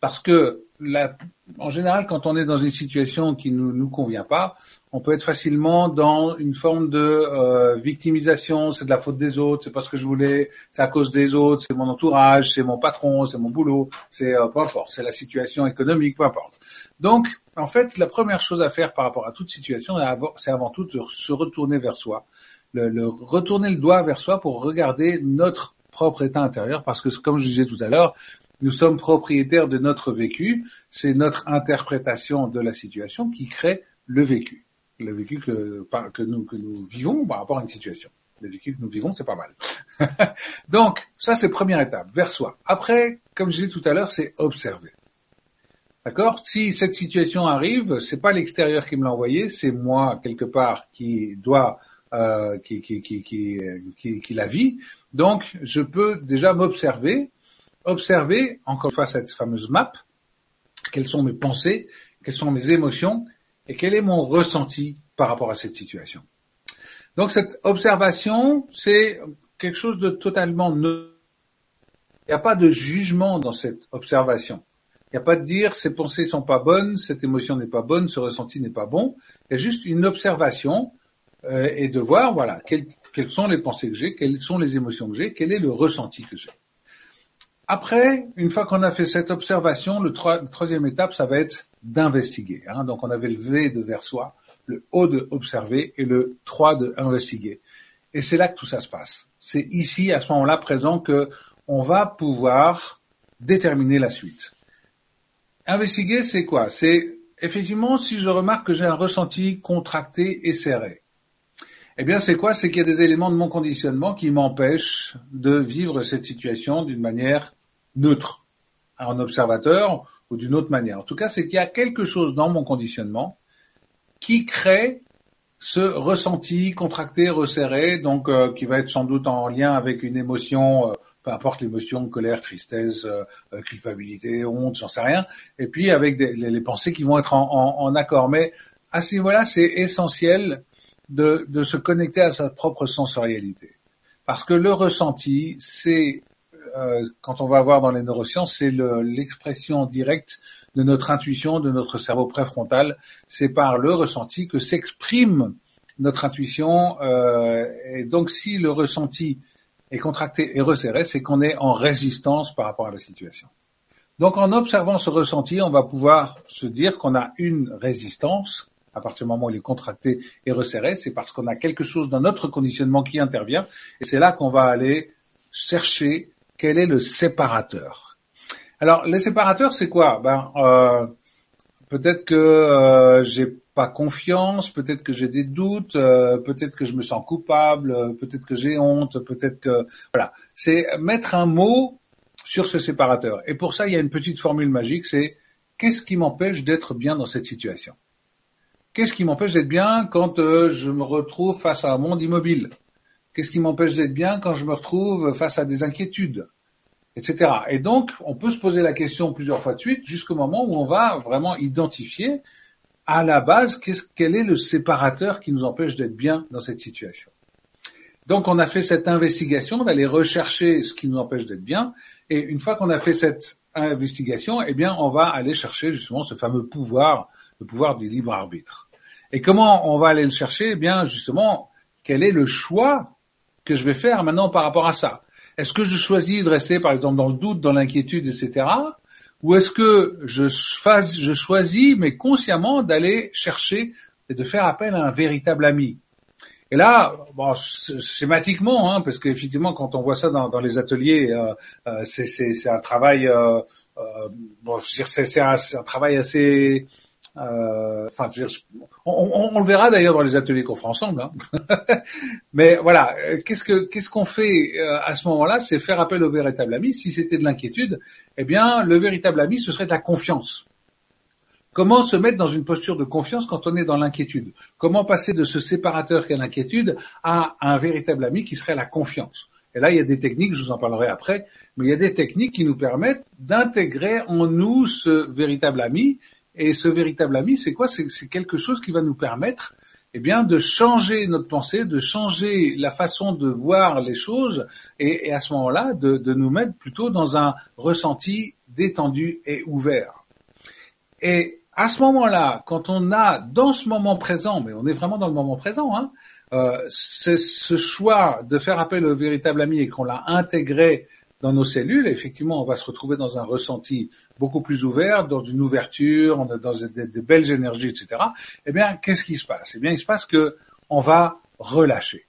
Parce que en général, quand on est dans une situation qui ne nous, convient pas, on peut être facilement dans une forme de euh, victimisation. C'est de la faute des autres, c'est pas ce que je voulais, c'est à cause des autres, c'est mon entourage, c'est mon patron, c'est mon boulot, c'est euh, peu importe, c'est la situation économique, peu importe. Donc, en fait, la première chose à faire par rapport à toute situation, c'est avant tout de se retourner vers soi, le, le, retourner le doigt vers soi pour regarder notre propre état intérieur, parce que comme je disais tout à l'heure, nous sommes propriétaires de notre vécu. C'est notre interprétation de la situation qui crée le vécu, le vécu que, nous, vivons par rapport à une situation. le vécu que nous vivons, c'est pas mal. Donc, ça c'est première étape, vers soi. Après, comme je disais tout à l'heure, c'est observer. D'accord? Si cette situation arrive, c'est pas l'extérieur qui me l'a envoyé, c'est moi quelque part qui doit euh, qui, qui la vit. Donc, je peux déjà m'observer, observer encore une fois cette fameuse map. Quelles sont mes pensées, quelles sont mes émotions? Et quel est mon ressenti par rapport à cette situation? Donc, cette observation, c'est quelque chose de totalement neutre. Il n'y a pas de jugement dans cette observation. Il n'y a pas de dire ces pensées sont pas bonnes, cette émotion n'est pas bonne, ce ressenti n'est pas bon. Il y a juste une observation euh, et de voir voilà quelles, quelles sont les pensées que j'ai, quelles sont les émotions que j'ai, quel est le ressenti que j'ai. Après, une fois qu'on a fait cette observation, le la troisième étape, ça va être d'investiguer. Hein. Donc on avait le V de vers soi, le O de observer et le 3 de investiguer. Et c'est là que tout ça se passe. C'est ici, à ce moment-là présent, que on va pouvoir déterminer la suite. Investiguer, c'est quoi? C'est effectivement si je remarque que j'ai un ressenti contracté et serré. Eh bien, c'est quoi? C'est qu'il y a des éléments de mon conditionnement qui m'empêchent de vivre cette situation d'une manière neutre, en observateur ou d'une autre manière. En tout cas, c'est qu'il y a quelque chose dans mon conditionnement qui crée ce ressenti contracté, resserré, donc euh, qui va être sans doute en lien avec une émotion euh, peu importe l'émotion, colère, tristesse, euh, euh, culpabilité, honte, j'en sais rien, et puis avec des, les, pensées qui vont être en, en, accord. Mais à ce niveau-là, c'est essentiel de, de, se connecter à sa propre sensorialité. Parce que le ressenti, c'est, euh, quand on va voir dans les neurosciences, c'est l'expression directe de notre intuition, de notre cerveau préfrontal. C'est par le ressenti que s'exprime notre intuition. Euh, et donc si le ressenti et contracté et resserré, c'est qu'on est en résistance par rapport à la situation. Donc en observant ce ressenti, on va pouvoir se dire qu'on a une résistance. À partir du moment où il est contracté et resserré, c'est parce qu'on a quelque chose dans notre conditionnement qui intervient. Et c'est là qu'on va aller chercher quel est le séparateur? Alors les séparateurs, c'est quoi? Ben euh, peut-être que euh, j'ai pas confiance, peut-être que j'ai des doutes, euh, peut-être que je me sens coupable, euh, peut-être que j'ai honte, peut-être que voilà. C'est mettre un mot sur ce séparateur. Et pour ça, il y a une petite formule magique, c'est qu'est-ce qui m'empêche d'être bien dans cette situation? Qu'est-ce qui m'empêche d'être bien quand je me retrouve face à un monde immobile? Qu'est-ce qui m'empêche d'être bien quand je me retrouve face à des inquiétudes etc. Et donc, on peut se poser la question plusieurs fois de suite jusqu'au moment où on va vraiment identifier à la base quel est le séparateur qui nous empêche d'être bien dans cette situation. Donc, on a fait cette investigation d'aller rechercher ce qui nous empêche d'être bien. Et une fois qu'on a fait cette investigation, eh bien, on va aller chercher justement ce fameux pouvoir, le pouvoir du libre arbitre. Et comment on va aller le chercher? Eh bien, justement, quel est le choix que je vais faire maintenant par rapport à ça est-ce que je choisis de rester, par exemple, dans le doute, dans l'inquiétude, etc. Ou est-ce que je, je choisis, mais consciemment, d'aller chercher et de faire appel à un véritable ami? Et là, bon, schématiquement, hein, parce qu'effectivement, quand on voit ça dans, les ateliers, euh, euh, c'est un travail, euh, bon, c'est un, un, travail assez euh, enfin, on, le verra d'ailleurs dans les ateliers qu'on fera ensemble. Hein. Mais voilà, euh, qu'est-ce que qu'est-ce qu'on fait euh, à ce moment-là? C'est faire appel au véritable ami. Si c'était de l'inquiétude, eh bien, le véritable ami, ce serait de la confiance. Comment se mettre dans une posture de confiance quand on est dans l'inquiétude? Comment passer de ce séparateur qu'est l'inquiétude à un véritable ami qui serait la confiance? Et là, il y a des techniques, je vous en parlerai après, mais il y a des techniques qui nous permettent d'intégrer en nous ce véritable ami et ce véritable ami, c'est quoi? C'est quelque chose qui va nous permettre eh bien, de changer notre pensée, de changer la façon de voir les choses, et, à ce moment-là, de, nous mettre plutôt dans un ressenti détendu et ouvert. Et à ce moment-là, quand on a dans ce moment présent, mais on est vraiment dans le moment présent, hein, euh, ce choix de faire appel au véritable ami et qu'on l'a intégré dans nos cellules, effectivement, on va se retrouver dans un ressenti beaucoup plus ouvert, dans une ouverture, dans de, belles énergies, etc. Eh bien, qu'est-ce qui se passe? Eh bien, il se passe que on va relâcher.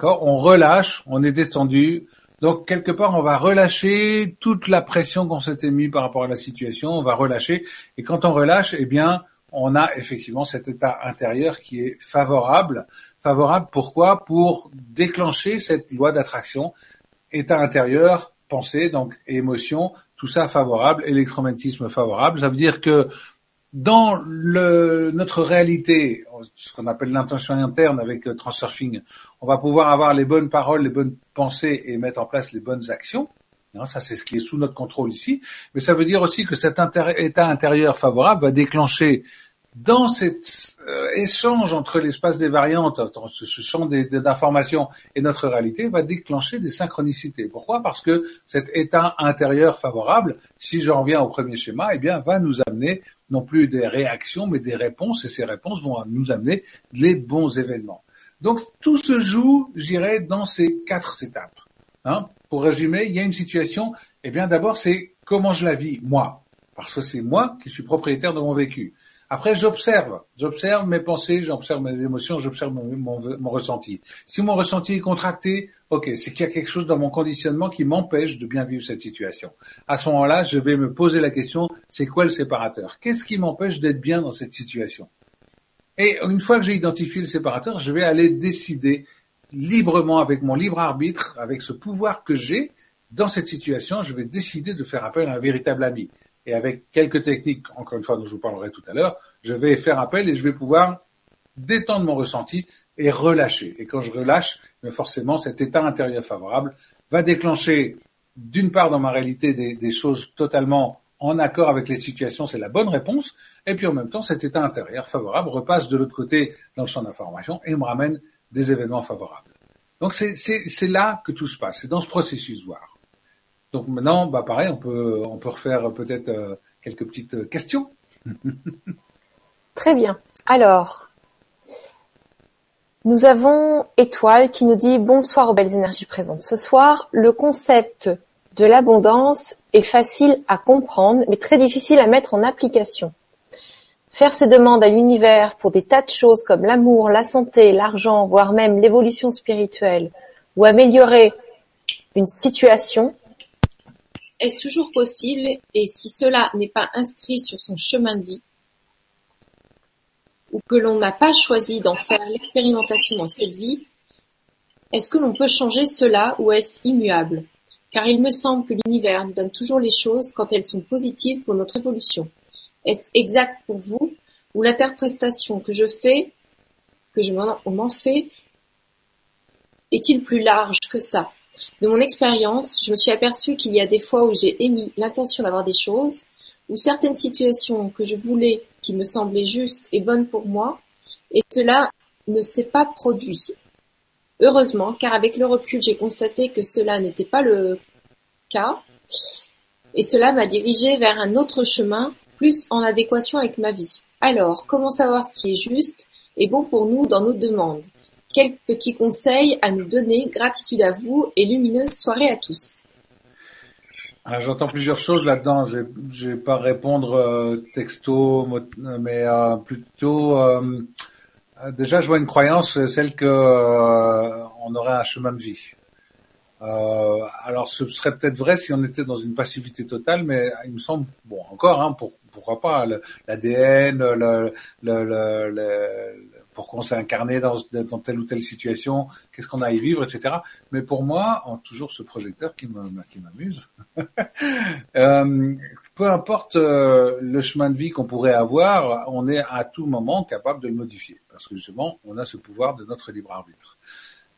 On relâche, on est détendu. Donc, quelque part, on va relâcher toute la pression qu'on s'était mis par rapport à la situation. On va relâcher. Et quand on relâche, eh bien, on a effectivement cet état intérieur qui est favorable favorable. Pourquoi? Pour déclencher cette loi d'attraction, état intérieur, pensée, donc émotion, tout ça favorable, électromagnétisme favorable. Ça veut dire que dans le, notre réalité, ce qu'on appelle l'intention interne avec euh, Transurfing, on va pouvoir avoir les bonnes paroles, les bonnes pensées et mettre en place les bonnes actions. Ça, c'est ce qui est sous notre contrôle ici. Mais ça veut dire aussi que cet état intérieur favorable va déclencher dans cet euh, échange entre l'espace des variantes, ce champ d'informations et notre réalité, va déclencher des synchronicités. Pourquoi? Parce que cet état intérieur favorable, si j'en reviens au premier schéma, eh bien, va nous amener non plus des réactions, mais des réponses, et ces réponses vont nous amener les bons événements. Donc tout se joue, j'irais, dans ces quatre étapes. Hein Pour résumer, il y a une situation, eh bien d'abord c'est comment je la vis, moi, parce que c'est moi qui suis propriétaire de mon vécu. Après, j'observe, j'observe mes pensées, j'observe mes émotions, j'observe mon, ressenti. Si mon ressenti est contracté, ok, c'est qu'il y a quelque chose dans mon conditionnement qui m'empêche de bien vivre cette situation. À ce moment-là, je vais me poser la question, c'est quoi le séparateur? Qu'est-ce qui m'empêche d'être bien dans cette situation? Et une fois que j'ai identifié le séparateur, je vais aller décider librement avec mon libre arbitre, avec ce pouvoir que j'ai dans cette situation, je vais décider de faire appel à un véritable ami et avec quelques techniques, encore une fois, dont je vous parlerai tout à l'heure, je vais faire appel et je vais pouvoir détendre mon ressenti et relâcher. Et quand je relâche, mais forcément, cet état intérieur favorable va déclencher, d'une part, dans ma réalité, des, choses totalement en accord avec les situations, c'est la bonne réponse, et puis en même temps, cet état intérieur favorable repasse de l'autre côté dans le champ d'information et me ramène des événements favorables. Donc c'est là que tout se passe, c'est dans ce processus voir. Donc maintenant, bah pareil, on peut on peut refaire peut-être euh, quelques petites euh, questions. Très bien. Alors, nous avons Étoile qui nous dit bonsoir aux belles énergies présentes ce soir. Le concept de l'abondance est facile à comprendre, mais très difficile à mettre en application. Faire ces demandes à l'univers pour des tas de choses comme l'amour, la santé, l'argent, voire même l'évolution spirituelle, ou améliorer une situation, est-ce toujours possible et si cela n'est pas inscrit sur son chemin de vie, ou que l'on n'a pas choisi d'en faire l'expérimentation dans cette vie, est-ce que l'on peut changer cela ou est-ce immuable? Car il me semble que l'univers nous donne toujours les choses quand elles sont positives pour notre évolution. Est-ce exact pour vous ou l'interprétation que je fais, que je m'en fais, est-il plus large que ça? De mon expérience, je me suis aperçu qu'il y a des fois où j'ai émis l'intention d'avoir des choses, ou certaines situations que je voulais, qui me semblaient justes et bonnes pour moi, et cela ne s'est pas produit. Heureusement, car avec le recul, j'ai constaté que cela n'était pas le cas, et cela m'a dirigé vers un autre chemin, plus en adéquation avec ma vie. Alors, comment savoir ce qui est juste et bon pour nous dans nos demandes? Quelques petits conseils à nous donner? Gratitude à vous et lumineuse soirée à tous. J'entends plusieurs choses là-dedans. Je ne vais pas répondre euh, texto, mais euh, plutôt. Euh, déjà, je vois une croyance, celle que on aurait un chemin de vie. alors, ce serait peut-être vrai si on était dans une passivité totale, mais il me semble, bon, encore, hein, pourquoi pas, l'ADN, le, le, pourquoi on s'est incarné dans, telle ou telle situation, qu'est-ce qu'on a à y vivre, etc. Mais pour moi, en toujours ce projecteur qui m'amuse, euh, peu importe euh, le chemin de vie qu'on pourrait avoir, on est à tout moment capable de le modifier, parce que justement, on a ce pouvoir de notre libre arbitre.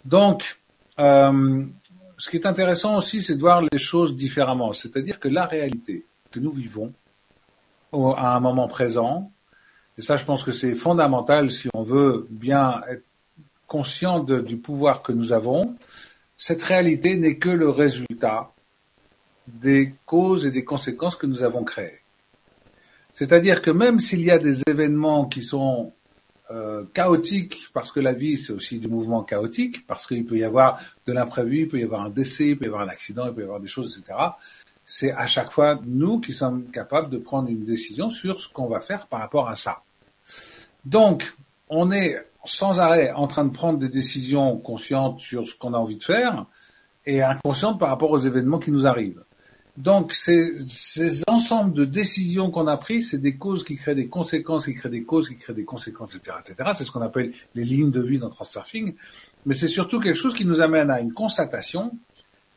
Donc, euh, ce qui est intéressant aussi, c'est de voir les choses différemment, c'est-à-dire que la réalité que nous vivons à un moment présent, et ça, je pense que c'est fondamental si on veut bien être conscient du pouvoir que nous avons. Cette réalité n'est que le résultat des causes et des conséquences que nous avons créées. C'est-à-dire que même s'il y a des événements qui sont euh, chaotiques, parce que la vie c'est aussi du mouvement chaotique, parce qu'il peut y avoir de l'imprévu, il peut y avoir un décès, il peut y avoir un accident, il peut y avoir des choses, etc. C'est à chaque fois nous qui sommes capables de prendre une décision sur ce qu'on va faire par rapport à ça. Donc, on est sans arrêt en train de prendre des décisions conscientes sur ce qu'on a envie de faire et inconscientes par rapport aux événements qui nous arrivent. Donc, ces, ces ensembles de décisions qu'on a prises, c'est des causes qui créent des conséquences, qui créent des causes, qui créent des conséquences, etc., etc. C'est ce qu'on appelle les lignes de vie dans Transurfing. Mais c'est surtout quelque chose qui nous amène à une constatation,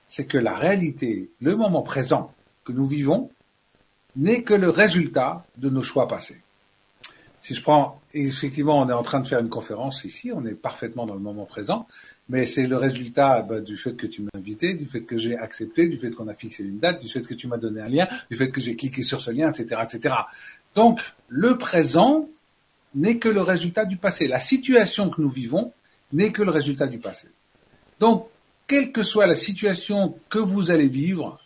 c'est que la réalité, le moment présent que nous vivons, n'est que le résultat de nos choix passés. Si je prends, effectivement, on est en train de faire une conférence ici, on est parfaitement dans le moment présent, mais c'est le résultat bah, du fait que tu m'as invité, du fait que j'ai accepté, du fait qu'on a fixé une date, du fait que tu m'as donné un lien, du fait que j'ai cliqué sur ce lien, etc., etc. Donc, le présent n'est que le résultat du passé. La situation que nous vivons n'est que le résultat du passé. Donc, quelle que soit la situation que vous allez vivre,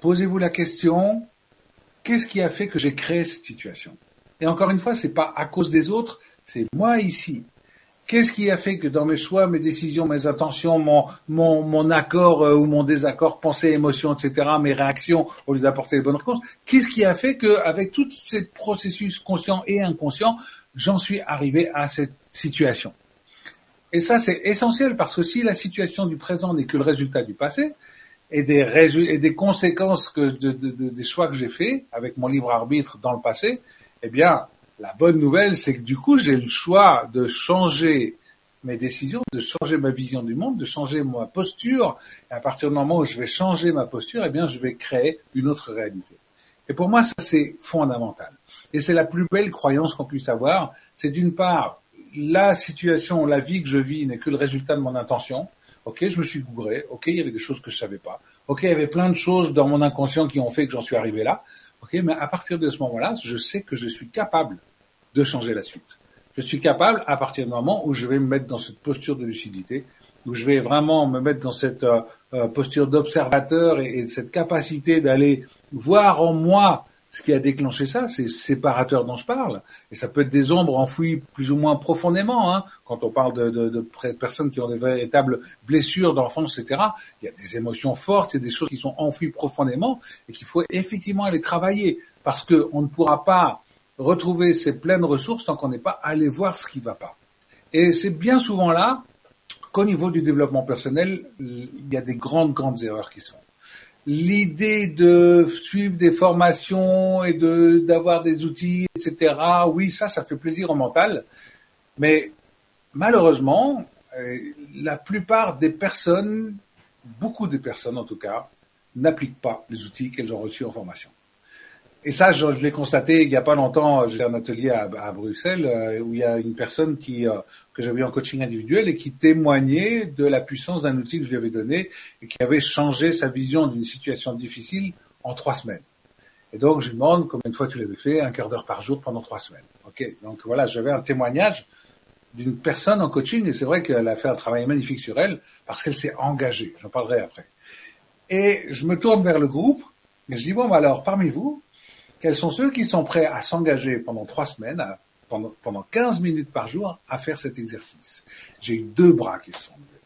posez-vous la question, qu'est-ce qui a fait que j'ai créé cette situation? Et encore une fois, c'est pas à cause des autres, c'est moi ici. Qu'est-ce qui a fait que dans mes choix, mes décisions, mes intentions, mon, mon, mon accord euh, ou mon désaccord, pensée, émotion, etc., mes réactions, au lieu d'apporter les bonnes réponses, qu'est-ce qui a fait qu'avec tous ces processus conscients et inconscients, j'en suis arrivé à cette situation? Et ça, c'est essentiel parce que si la situation du présent n'est que le résultat du passé, et des, et des conséquences que de, de, des choix que j'ai faits avec mon libre arbitre dans le passé, eh bien, la bonne nouvelle, c'est que du coup, j'ai le choix de changer mes décisions, de changer ma vision du monde, de changer ma posture. Et à partir du moment où je vais changer ma posture, eh bien, je vais créer une autre réalité. Et pour moi, ça, c'est fondamental. Et c'est la plus belle croyance qu'on puisse avoir. C'est d'une part, la situation, la vie que je vis n'est que le résultat de mon intention. Ok, je me suis gouré. Ok, il y avait des choses que je savais pas. Ok, il y avait plein de choses dans mon inconscient qui ont fait que j'en suis arrivé là. Ok, mais à partir de ce moment-là, je sais que je suis capable de changer la suite. Je suis capable, à partir du moment où je vais me mettre dans cette posture de lucidité, où je vais vraiment me mettre dans cette euh, euh, posture d'observateur et, et, cette capacité d'aller voir en moi ce qui a déclenché ça, c'est séparateur dont je parle. Et ça peut être des ombres enfouies plus ou moins profondément. Hein. Quand on parle de, de, de, personnes qui ont des véritables blessures d'enfance, etc., il y a des émotions fortes, il y a des choses qui sont enfouies profondément et qu'il faut effectivement aller travailler. Parce qu'on ne pourra pas retrouver ses pleines ressources tant qu'on n'est pas allé voir ce qui ne va pas. Et c'est bien souvent là qu'au niveau du développement personnel, il y a des grandes, grandes erreurs qui se font. L'idée de suivre des formations et de d'avoir des outils, etc. Oui, ça, ça fait plaisir au mental, mais malheureusement, euh, la plupart des personnes, beaucoup de personnes en tout cas, n'appliquent pas les outils qu'elles ont reçus en formation. Et ça, je, l'ai constaté il n'y a pas longtemps. J'ai un atelier à, Bruxelles euh, où il y a une personne qui euh, que j'avais en coaching individuel et qui témoignait de la puissance d'un outil que je lui avais donné et qui avait changé sa vision d'une situation difficile en trois semaines. Et donc, je lui demande combien de fois tu l'avais fait, un quart d'heure par jour pendant trois semaines. Ok, donc voilà, j'avais un témoignage d'une personne en coaching et c'est vrai qu'elle a fait un travail magnifique sur elle parce qu'elle s'est engagée. J'en parlerai après. Et je me tourne vers le groupe et je dis bon, alors parmi vous, quels sont ceux qui sont prêts à s'engager pendant trois semaines, pendant, pendant 15 minutes par jour, à faire cet exercice J'ai eu deux bras qui sont levés.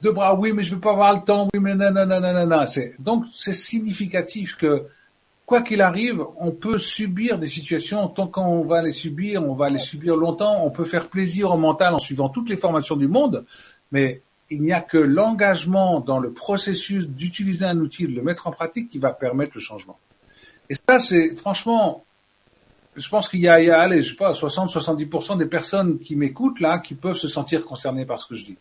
Deux bras, oui, mais je ne veux pas avoir le temps, oui, mais non, non. Donc, c'est significatif que, quoi qu'il arrive, on peut subir des situations, tant qu'on va les subir, on va les subir longtemps, on peut faire plaisir au mental en suivant toutes les formations du monde, mais il n'y a que l'engagement dans le processus d'utiliser un outil, de le mettre en pratique, qui va permettre le changement. Et ça, c'est franchement, je pense qu'il y a, il y a, allez, je sais pas, 60-70% des personnes qui m'écoutent là, qui peuvent se sentir concernées par ce que je dis.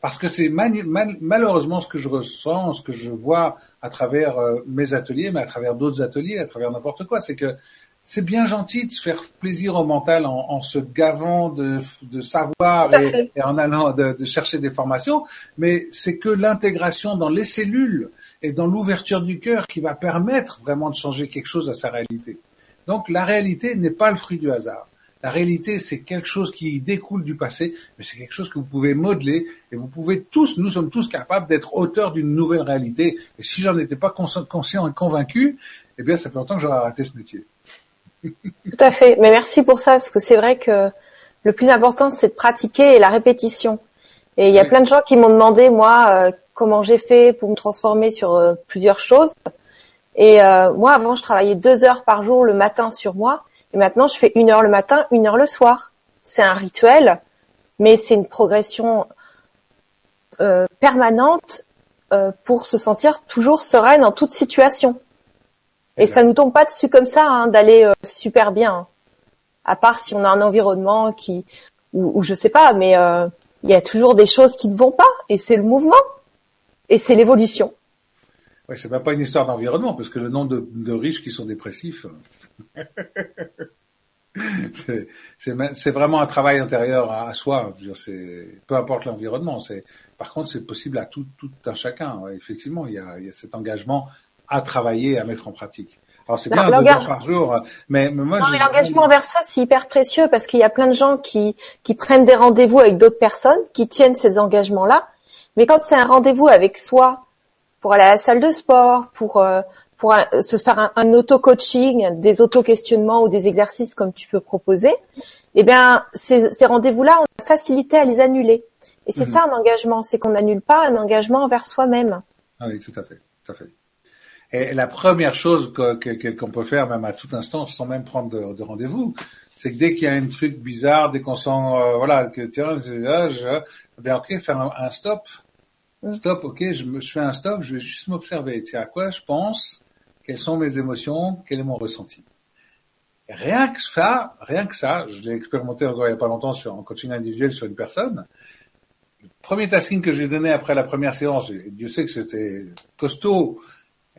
Parce que c'est malheureusement ce que je ressens, ce que je vois à travers euh, mes ateliers, mais à travers d'autres ateliers, à travers n'importe quoi, c'est que c'est bien gentil de se faire plaisir au mental en, en se gavant de, de savoir et, et, en allant de, de chercher des formations, mais c'est que l'intégration dans les cellules et dans l'ouverture du cœur qui va permettre vraiment de changer quelque chose à sa réalité. Donc la réalité n'est pas le fruit du hasard. La réalité, c'est quelque chose qui découle du passé, mais c'est quelque chose que vous pouvez modeler et vous pouvez tous, nous sommes tous capables d'être auteurs d'une nouvelle réalité. Et si j'en étais pas conscient et convaincu, eh bien, ça fait longtemps que j'aurais raté ce métier. Tout à fait. Mais merci pour ça, parce que c'est vrai que le plus important, c'est de pratiquer et la répétition. Et il y a plein de gens qui m'ont demandé, moi, euh, comment j'ai fait pour me transformer sur euh, plusieurs choses. Et euh, moi, avant, je travaillais deux heures par jour le matin sur moi. Et maintenant, je fais une heure le matin, une heure le soir. C'est un rituel, mais c'est une progression euh, permanente pour se sentir toujours sereine en toute situation. Et ça nous tombe pas dessus comme ça hein, d'aller super bien. À part si on a un environnement qui, ou, ou je sais pas, mais il y a toujours des choses qui ne vont pas, et c'est le mouvement, et c'est l'évolution. Ouais, c'est même pas une histoire d'environnement, parce que le nombre de, riches qui sont dépressifs, c'est vraiment un travail intérieur à, soi. Peu importe l'environnement. C'est par contre, c'est possible à tout, tout un chacun. effectivement, il y, a, il y a cet engagement à travailler, à mettre en pratique. Alors c'est bien deux heures par jour, mais, mais moi. Non, mais l'engagement envers soi, c'est hyper précieux parce qu'il y a plein de gens qui qui prennent des rendez-vous avec d'autres personnes, qui tiennent ces engagements-là. Mais quand c'est un rendez-vous avec soi, pour aller à la salle de sport, pour euh, pour se faire un, auto-coaching, des auto-questionnements ou des exercices comme tu peux proposer, eh bien ces, ces rendez-vous-là, on a facilité à les annuler. Et c'est mhm. ça un engagement, c'est qu'on n'annule pas un engagement envers soi-même. Ah oui, tout à fait, tout à fait. Et la première chose qu'on que, peut faire, même à tout instant, sans même prendre de, rendez-vous, c'est que dès qu'il y a un truc bizarre, dès qu'on sent, euh, voilà, que tiens, je, je, bien ok, faire un, stop. Stop, ok, je, me, je fais un stop, je vais juste m'observer. C'est à quoi je pense, quelles sont mes émotions, quel est mon ressenti. rien que ça, rien que ça, je l'ai expérimenté encore il n'y a pas longtemps sur un coaching individuel sur une personne. Le premier tasking que j'ai donné après la première séance, Dieu sait que c'était costaud,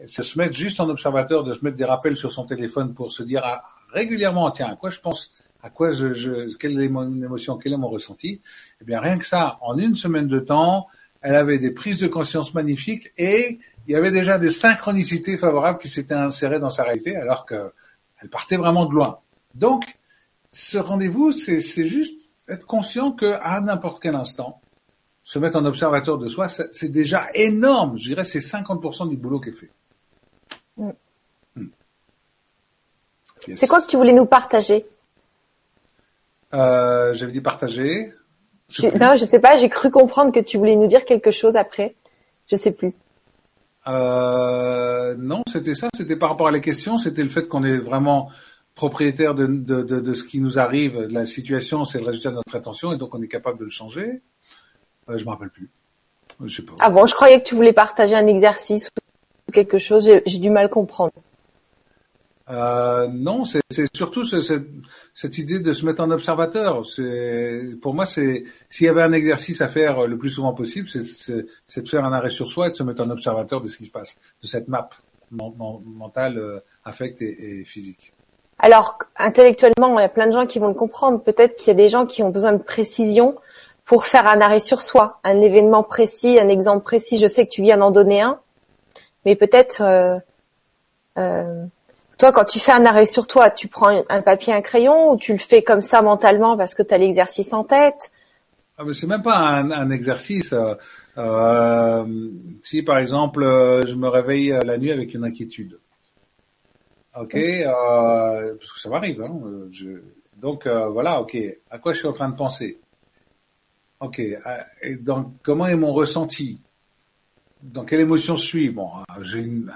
c'est se mettre juste en observateur, de se mettre des rappels sur son téléphone pour se dire ah, régulièrement, tiens, à quoi je pense, à quoi je, je, quelle est mon émotion, quel est mon ressenti. Eh bien, rien que ça, en une semaine de temps, elle avait des prises de conscience magnifiques et il y avait déjà des synchronicités favorables qui s'étaient insérées dans sa réalité alors qu'elle partait vraiment de loin. Donc, ce rendez-vous, c'est juste être conscient que à n'importe quel instant, se mettre en observateur de soi, c'est déjà énorme. Je dirais c'est 50% du boulot qui est fait. Mm. Mm. C'est quoi que tu voulais nous partager? Euh, J'avais dit partager. Non, je sais pas. J'ai cru comprendre que tu voulais nous dire quelque chose après. Je sais plus. Euh, non, c'était ça. C'était par rapport à la question. C'était le fait qu'on est vraiment propriétaire de, de, de, de, ce qui nous arrive, de la situation, c'est le résultat de notre attention, et donc on est capable de le changer. Euh, je me rappelle plus. Je sais pas. Ah bon, je croyais que tu voulais partager un exercice quelque chose, j'ai du mal comprendre. Euh, non, c'est surtout cette, idée de se mettre en observateur. Pour moi, c'est s'il y avait un exercice à faire le plus souvent possible, c'est de faire un arrêt sur soi et de se mettre en observateur de ce qui se passe, de cette map mentale, euh, affecte et, physique. Alors, intellectuellement, il y a plein de gens qui vont le comprendre. Peut-être qu'il y a des gens qui ont besoin de précision pour faire un arrêt sur soi, un événement précis, un exemple précis. Je sais que tu viens d'en donner un mais peut-être euh, euh, toi quand tu fais un arrêt sur toi, tu prends un papier, un crayon ou tu le fais comme ça mentalement parce que tu as l'exercice en tête? Ah, mais c'est même pas un, exercice. Euh, si par exemple je me réveille la nuit avec une inquiétude, ok, parce que ça m'arrive. Hein, donc voilà, ok. À quoi je suis en train de penser? Ok. Et donc comment est mon ressenti? Dans quelle émotion je suis? Bon, j'ai une,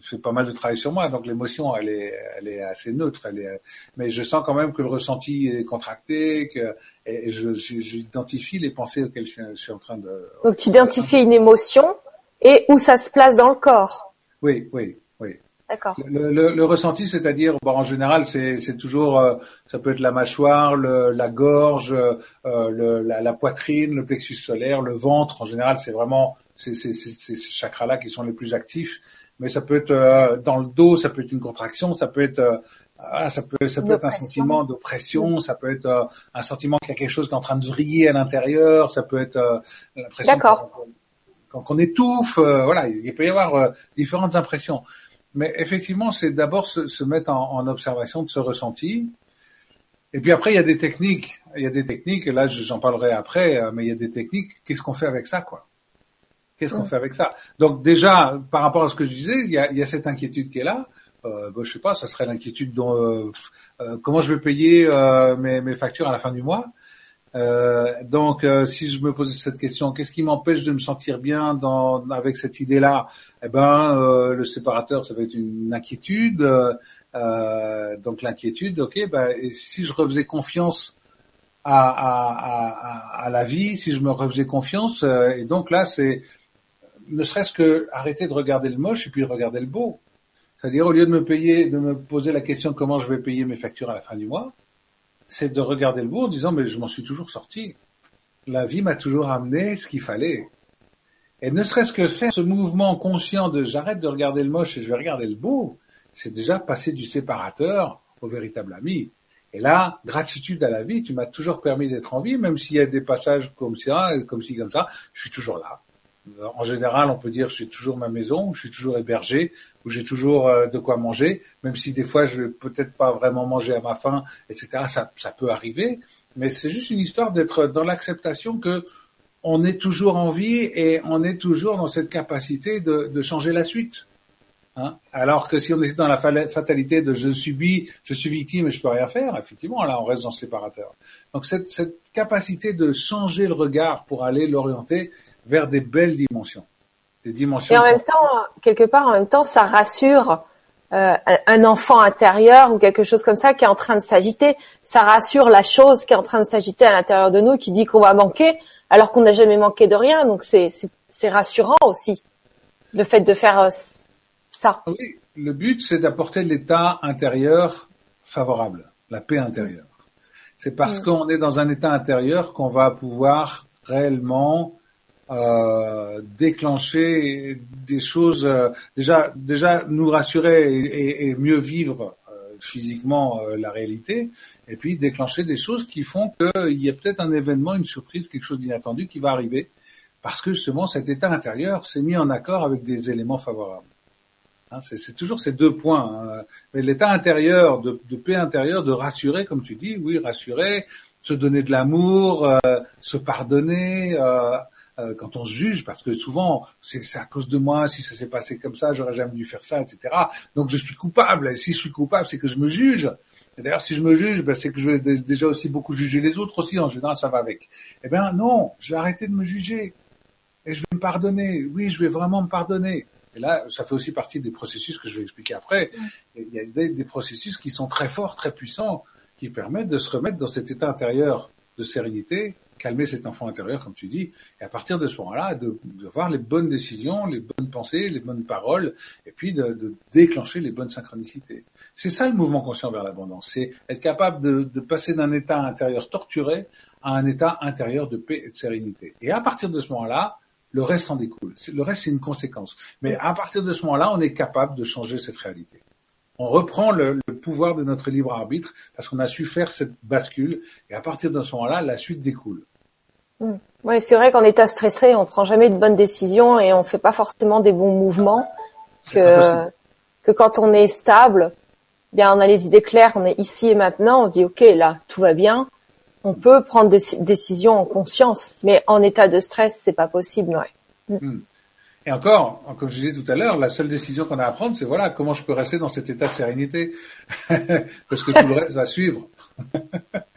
fais pas mal de travail sur moi, donc l'émotion, elle est, elle est assez neutre. Elle est, mais je sens quand même que le ressenti est contracté, que et j'identifie les pensées auxquelles je suis, en train de. Donc tu identifies une émotion et où ça se place dans le corps. Oui, oui, oui. D'accord. Le, le, ressenti, c'est-à-dire, bon, en général, c'est toujours, euh, ça peut être la mâchoire, le, la gorge, euh, le, la, la, poitrine, le plexus solaire, le ventre. En général, c'est vraiment c'est ces chakras-là qui sont les plus actifs. Mais ça peut être euh, dans le dos, ça peut être une contraction, ça peut être euh, ça peut, ça peut être un sentiment d'oppression, ça peut être euh, un sentiment qu'il y a quelque chose qui est en train de vriller à l'intérieur, ça peut être l'impression qu'on qu étouffe, voilà, il peut y avoir différentes impressions. Mais effectivement, c'est d'abord se, se, mettre en, en, observation de ce ressenti. Et puis après, il y a des techniques. Il y a des techniques, là j'en parlerai après, mais il y a des techniques. Qu'est-ce qu'on fait avec ça, quoi? Qu'est-ce qu'on fait avec ça? Donc déjà, par rapport à ce que je disais, il y a, il y a cette inquiétude qui est là. Euh, bah, je sais pas, ça serait l'inquiétude dont euh, euh, comment je vais payer euh, mes, mes, factures à la fin du mois. Euh, donc, si je me posais cette question, qu'est-ce qui m'empêche de me sentir bien dans, avec cette idée-là? Eh ben, le séparateur, ça va être une inquiétude. donc l'inquiétude, ok. Ben, et si je refaisais confiance à, à, à, à, la vie, si je me refaisais confiance, et donc là, c'est ne serait-ce que arrêter de regarder le moche et puis regarder le beau. C'est-à-dire, au lieu de me payer, de me poser la question comment je vais payer mes factures à la fin du mois, c'est de regarder le beau en disant, mais je m'en suis toujours sorti. La vie m'a toujours amené ce qu'il fallait. Et ne serait-ce que faire ce mouvement conscient de j'arrête de regarder le moche et je vais regarder le beau, c'est déjà passer du séparateur au véritable ami. Et là, gratitude à la vie, tu m'as toujours permis d'être en vie, même s'il y a des passages comme ça, comme ci, comme ça, je suis toujours là. En général, on peut dire je suis toujours ma maison, je suis toujours hébergé, où j'ai toujours euh, de quoi manger, même si des fois je vais peut-être pas vraiment manger à ma faim, etc. Ça, ça peut arriver, mais c'est juste une histoire d'être dans l'acceptation que on est toujours en vie et on est toujours dans cette capacité de, changer la suite. Hein Alors que si on est dans la fatalité de je subis, je suis victime et je peux rien faire, effectivement, là, on reste dans ce séparateur. Donc cette capacité de changer le regard pour aller l'orienter vers des belles dimensions, des dimensions. Et en même temps, quelque part, en même temps, ça rassure euh, un enfant intérieur ou quelque chose comme ça qui est en train de s'agiter. Ça rassure la chose qui est en train de s'agiter à l'intérieur de nous, qui dit qu'on va manquer, alors qu'on n'a jamais manqué de rien. Donc c'est c'est rassurant aussi le fait de faire euh, ah oui, le but, c'est d'apporter l'état intérieur favorable, la paix intérieure. C'est parce mm. qu'on est dans un état intérieur qu'on va pouvoir réellement euh, déclencher des choses, euh, déjà, déjà nous rassurer et, mieux vivre euh, physiquement la réalité, et puis déclencher des choses qui font qu'il y a peut-être un événement, une surprise, quelque chose d'inattendu qui va arriver, parce que justement cet état intérieur s'est mis en accord avec des éléments favorables. Hein, c'est toujours ces deux points. Hein. Mais l'état intérieur, de, paix intérieure, de rassurer, comme tu dis, oui, rassurer, se donner de l'amour, euh, se pardonner. Euh, euh, quand on se juge, parce que souvent c'est à cause de moi, si ça s'est passé comme ça, j'aurais jamais dû faire ça, etc. Donc je suis coupable. Et si je suis coupable, c'est que je me juge. Et d'ailleurs, si je me juge, ben, c'est que je vais déjà aussi beaucoup juger les autres aussi. En général, ça va avec. Eh bien, non, je vais arrêter de me juger et je vais me pardonner. Oui, je vais vraiment me pardonner. Et là, ça fait aussi partie des processus que je vais expliquer après. Il y a des, processus qui sont très forts, très puissants, qui permettent de se remettre dans cet état intérieur de sérénité, calmer cet enfant intérieur, comme tu dis, et à partir de ce moment-là, de, de voir les bonnes décisions, les bonnes pensées, les bonnes paroles, et puis de, de déclencher les bonnes synchronicités. C'est ça le mouvement conscient vers l'abondance, c'est être capable de, de passer d'un état intérieur torturé à un état intérieur de paix et de sérénité. Et à partir de ce moment-là, le reste en découle. Le reste, c'est une conséquence. Mais à partir de ce moment-là, on est capable de changer cette réalité. On reprend le, pouvoir de notre libre arbitre parce qu'on a su faire cette bascule. Et à partir de ce moment-là, la suite découle. Hmm. Oui, c'est vrai qu'en état stressé, on prend jamais de bonnes décisions et on fait pas forcément des bons mouvements. Que, que quand on est stable, bien on a les idées claires, on est ici et maintenant, on se dit ok là tout va bien, on peut prendre des décisions en conscience, mais en état de stress, c'est pas possible. Ouais. Hmm. Et encore, comme je disais tout à l'heure, la seule décision qu'on a à prendre, c'est voilà comment je peux rester dans cet état de sérénité, parce que tout le reste va suivre.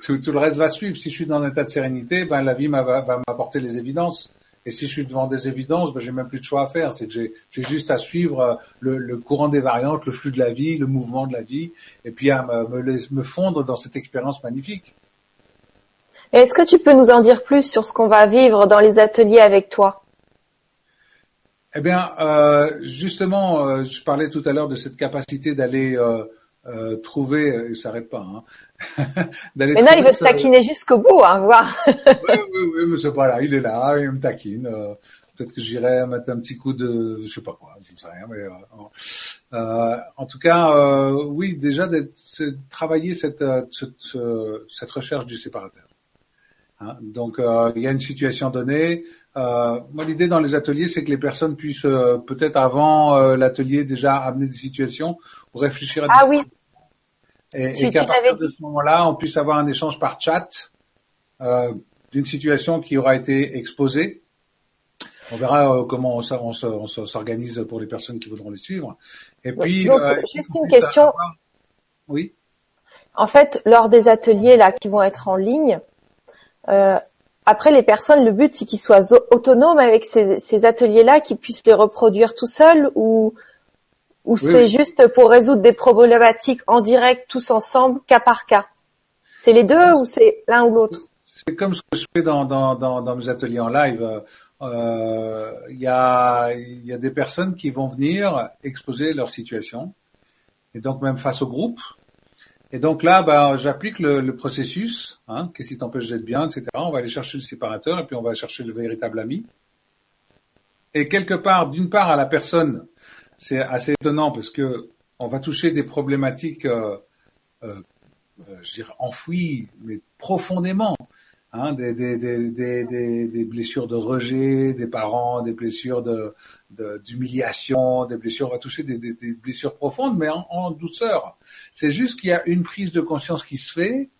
tout, le reste va suivre. Si je suis dans un état de sérénité, ben la vie va, m'apporter les évidences. Et si je suis devant des évidences, ben j'ai même plus de choix à faire. C'est que j'ai juste à suivre euh, le, courant des variantes, le flux de la vie, le mouvement de la vie, et puis à me, me fondre dans cette expérience magnifique. Est-ce que tu peux nous en dire plus sur ce qu'on va vivre dans les ateliers avec toi? Eh bien, euh, justement, euh, je parlais tout à l'heure de cette capacité d'aller euh, euh trouver, il s'arrête pas, hein, mais non, il veut te taquiner jusqu'au bout, hein, voir. oui, oui, oui, mais c'est pas là, il est là, il me taquine. Peut-être que j'irai mettre un petit coup de, je sais pas quoi, je ne sais rien, mais euh, en tout cas, oui, déjà de travailler cette, cette, cette recherche du séparateur. Hein. Donc euh, il y a une situation donnée. Euh, moi, l'idée dans les ateliers, c'est que les personnes puissent euh, peut-être avant l'atelier déjà amener des situations ou réfléchir à des ah oui. Et, et qu'à partir de ce moment-là, on puisse avoir un échange par chat d'une situation qui aura été exposée. On verra comment on, s'organise pour les personnes qui voudront les suivre. Et puis, donc, juste une question. Oui. En fait, lors des ateliers là qui vont être en ligne, euh, après, les personnes, le but, c'est qu'ils soient autonomes avec ces, ateliers-là, qu'ils puissent les reproduire tout seuls ou, ou c'est juste pour résoudre des problématiques en direct, tous ensemble, cas par cas? C'est les deux ou c'est l'un ou l'autre? Comme ce que je fais dans, dans, dans, dans mes ateliers en live. Euh, il y, a, y a des personnes qui vont venir exposer leur situation, et donc même face au groupe. Et donc là, ben, j'applique le, le, processus. Hein, Qu'est-ce qui t'empêche d'être bien, etc. On va aller chercher le séparateur et puis on va chercher le véritable ami. Et quelque part, d'une part, à la personne, c'est assez étonnant parce que on va toucher des problématiques, euh, euh, je dirais enfouies, mais profondément. Hein, des, des, des, des, blessures de rejet des parents, des blessures d'humiliation, des blessures, on va toucher des, blessures profondes, mais en, douceur. C'est juste qu'il y a une prise de conscience qui se fait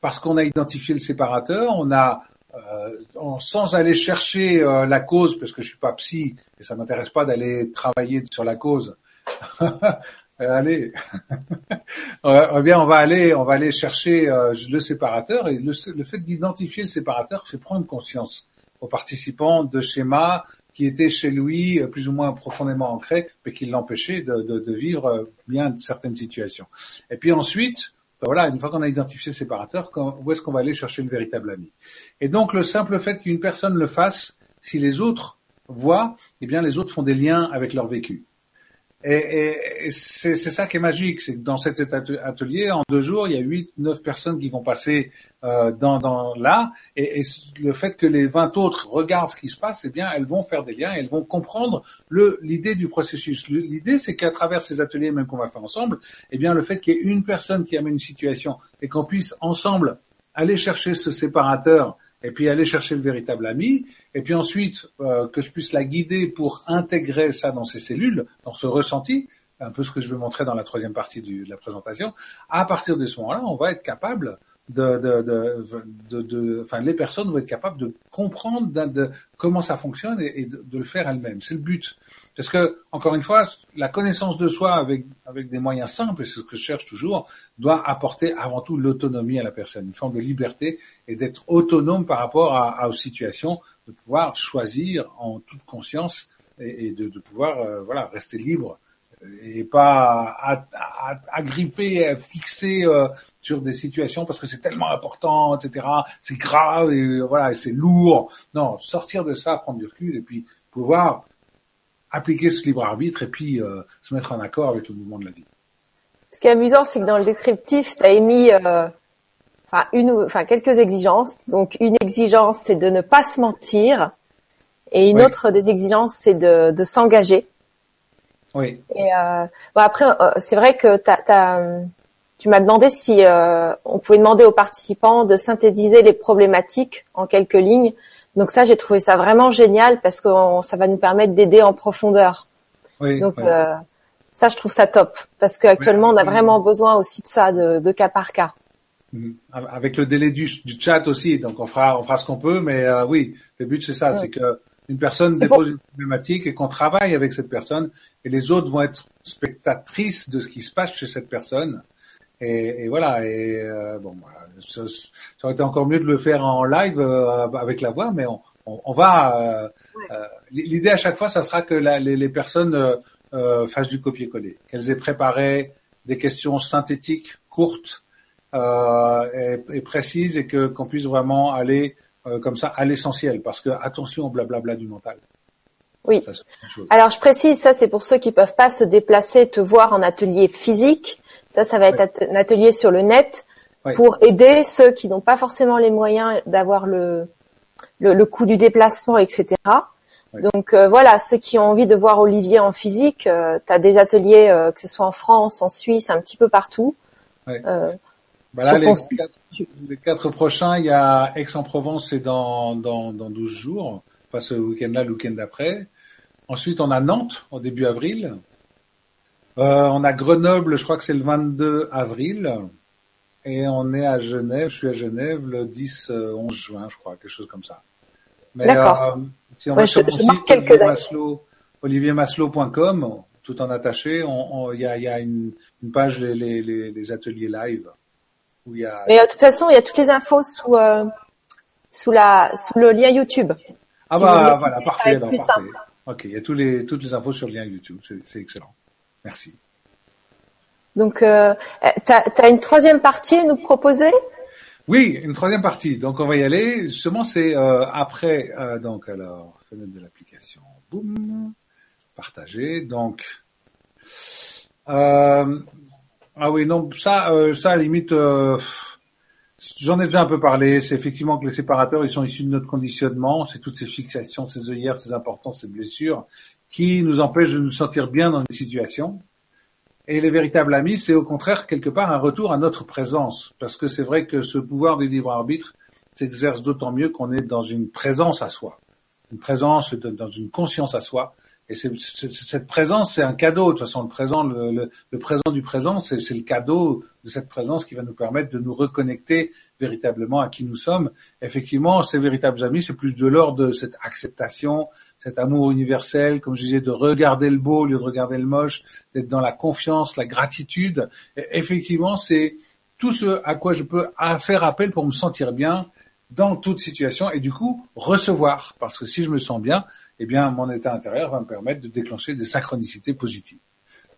parce qu'on a identifié le séparateur, on a euh, sans aller chercher euh, la cause, parce que je suis pas psy et ça m'intéresse pas d'aller travailler sur la cause. allez, eh bien on va aller, on va aller chercher euh, le séparateur et le, fait d'identifier le séparateur fait prendre conscience aux participants de schémas qui étaient chez lui euh, plus ou moins profondément ancrés, mais qui l'empêchaient de, de, de, vivre euh, bien certaines situations. Et puis ensuite, ben voilà, une fois qu'on a identifié le séparateur, où est-ce qu'on va aller chercher le véritable ami? Et donc le simple fait qu'une personne le fasse, si les autres voient, eh bien les autres font des liens avec leur vécu. Et, et c'est ça qui est magique, c'est que dans cet atelier, en deux jours, il y a huit, neuf personnes qui vont passer euh, dans, dans là, et, et, le fait que les vingt autres regardent ce qui se passe, eh bien, elles vont faire des liens, elles vont comprendre l'idée du processus. L'idée, c'est qu'à travers ces ateliers, même qu'on va faire ensemble, eh bien, le fait qu'il y ait une personne qui amène une situation et qu'on puisse ensemble aller chercher ce séparateur et puis aller chercher le véritable ami, et puis ensuite euh, que je puisse la guider pour intégrer ça dans ses cellules, dans ce ressenti, un peu ce que je vais montrer dans la troisième partie du, de la présentation. À partir de ce moment-là, on va être capable de, de, de, enfin, les personnes vont être capables de comprendre de, comment ça fonctionne et, de, le faire elles-mêmes. C'est le but. Parce que, encore une fois, la connaissance de soi avec, avec des moyens simples, et c'est ce que je cherche toujours, doit apporter avant tout l'autonomie à la personne, une forme de liberté et d'être autonome par rapport à, aux situations, de pouvoir choisir en toute conscience et, et de, pouvoir, euh, voilà, rester libre et pas agripper, fixer euh, sur des situations parce que c'est tellement important, etc. C'est grave et voilà, c'est lourd. Non, sortir de ça, prendre du recul et puis pouvoir appliquer ce libre arbitre et puis euh, se mettre en accord avec le mouvement de la vie. Ce qui est amusant, c'est que dans le descriptif, tu as émis euh, enfin une, enfin quelques exigences. Donc une exigence, c'est de ne pas se mentir, et une autre des exigences, c'est de, de s'engager. Oui. Et euh, bon après, euh, c'est vrai que tu m'as demandé si euh, on pouvait demander aux participants de synthétiser les problématiques en quelques lignes. Donc ça, j'ai trouvé ça vraiment génial parce que ça va nous permettre d'aider en profondeur. Oui, Donc euh, ça, je trouve ça top parce qu'actuellement, on a vraiment besoin aussi de ça, de, de, cas par cas. Mhm. Avec le délai du, du, chat aussi, donc on fera, on fera ce qu'on peut, mais euh, oui, le but c'est ça, c'est que une personne dépose une problématique et qu'on travaille avec cette personne et les autres vont être spectatrices de ce qui se passe chez cette personne. Et, et voilà. Et euh, bon, ça, ça, aurait été encore mieux de le faire en live euh, avec la voix, mais on, on, on va. Euh, euh L'idée à chaque fois, ça sera que la, les, les, personnes fassent du copier-coller, qu'elles aient préparé des questions synthétiques, courtes et, et, précises, et que qu'on puisse vraiment aller comme ça à l'essentiel, parce que attention au blablabla du mental. Oui. Alors je précise, ça c'est pour ceux qui peuvent pas se déplacer, te voir en atelier physique. Ça, ça va être un atelier sur le net pour aider ceux qui n'ont pas forcément les moyens d'avoir le, le, coût du déplacement, etc. Donc euh, voilà, ceux qui ont envie de voir Olivier en physique, euh, tu as des ateliers, euh, que ce soit en France, en Suisse, un petit peu partout. Euh, bah les, quatre, prochains, il y a Aix-en-Provence, c'est dans, dans, dans 12 jours, pas ce week-end-là, le week-end d'après. Ensuite, on a Nantes au début avril. Euh, on a Grenoble, je crois que c'est le 22 avril. Et on est à Genève, je suis à Genève le 10, 11 euh, juin, je crois, quelque chose comme ça. D'accord. Euh, si on va sur mon site, oliviermaslow.com, tout en attaché, il y a, y a une, une, page les, les, les, ateliers live. Où y a... Mais de toute façon, il y a toutes les infos sous, sous, la, sous le lien YouTube. Ah bah voilà, parfait, alors, parfait. Ok, il y a tous les, toutes les infos sur le lien YouTube, c'est excellent. Merci. Donc, euh, tu as, une troisième partie à nous proposer? Oui, une troisième partie. Donc on va y aller. Justement, c'est euh, après. Euh, donc alors, fenêtre de l'application. Boum. Partager. Donc. Euh, ah oui, non, ça, euh, ça, à limite, euh, j'en ai déjà un peu parlé. C'est effectivement que les séparateurs, ils sont issus de notre conditionnement. C'est toutes ces fixations, ces œillères, ces importances, ces blessures qui nous empêchent de nous sentir bien dans des situations. Et les véritables amis, c'est au contraire quelque part un retour à notre présence, parce que c'est vrai que ce pouvoir du libre arbitre s'exerce d'autant mieux qu'on est dans une présence à soi, une présence dans une conscience à soi, et cette présence, c'est un cadeau. De toute façon, le présent, le, présent du présent, c'est le cadeau de cette présence qui va nous permettre de nous reconnecter véritablement à qui nous sommes. Effectivement, ces véritables amis, c'est plus de l'ordre de cette acceptation, cet amour universel, comme je disais, de regarder le beau au lieu de regarder le moche, d'être dans la confiance, la gratitude. effectivement, c'est tout ce à quoi je peux faire appel pour me sentir bien dans toute situation et du coup recevoir. Parce que si je me sens bien, eh bien, mon état intérieur va me permettre de déclencher des synchronicités positives.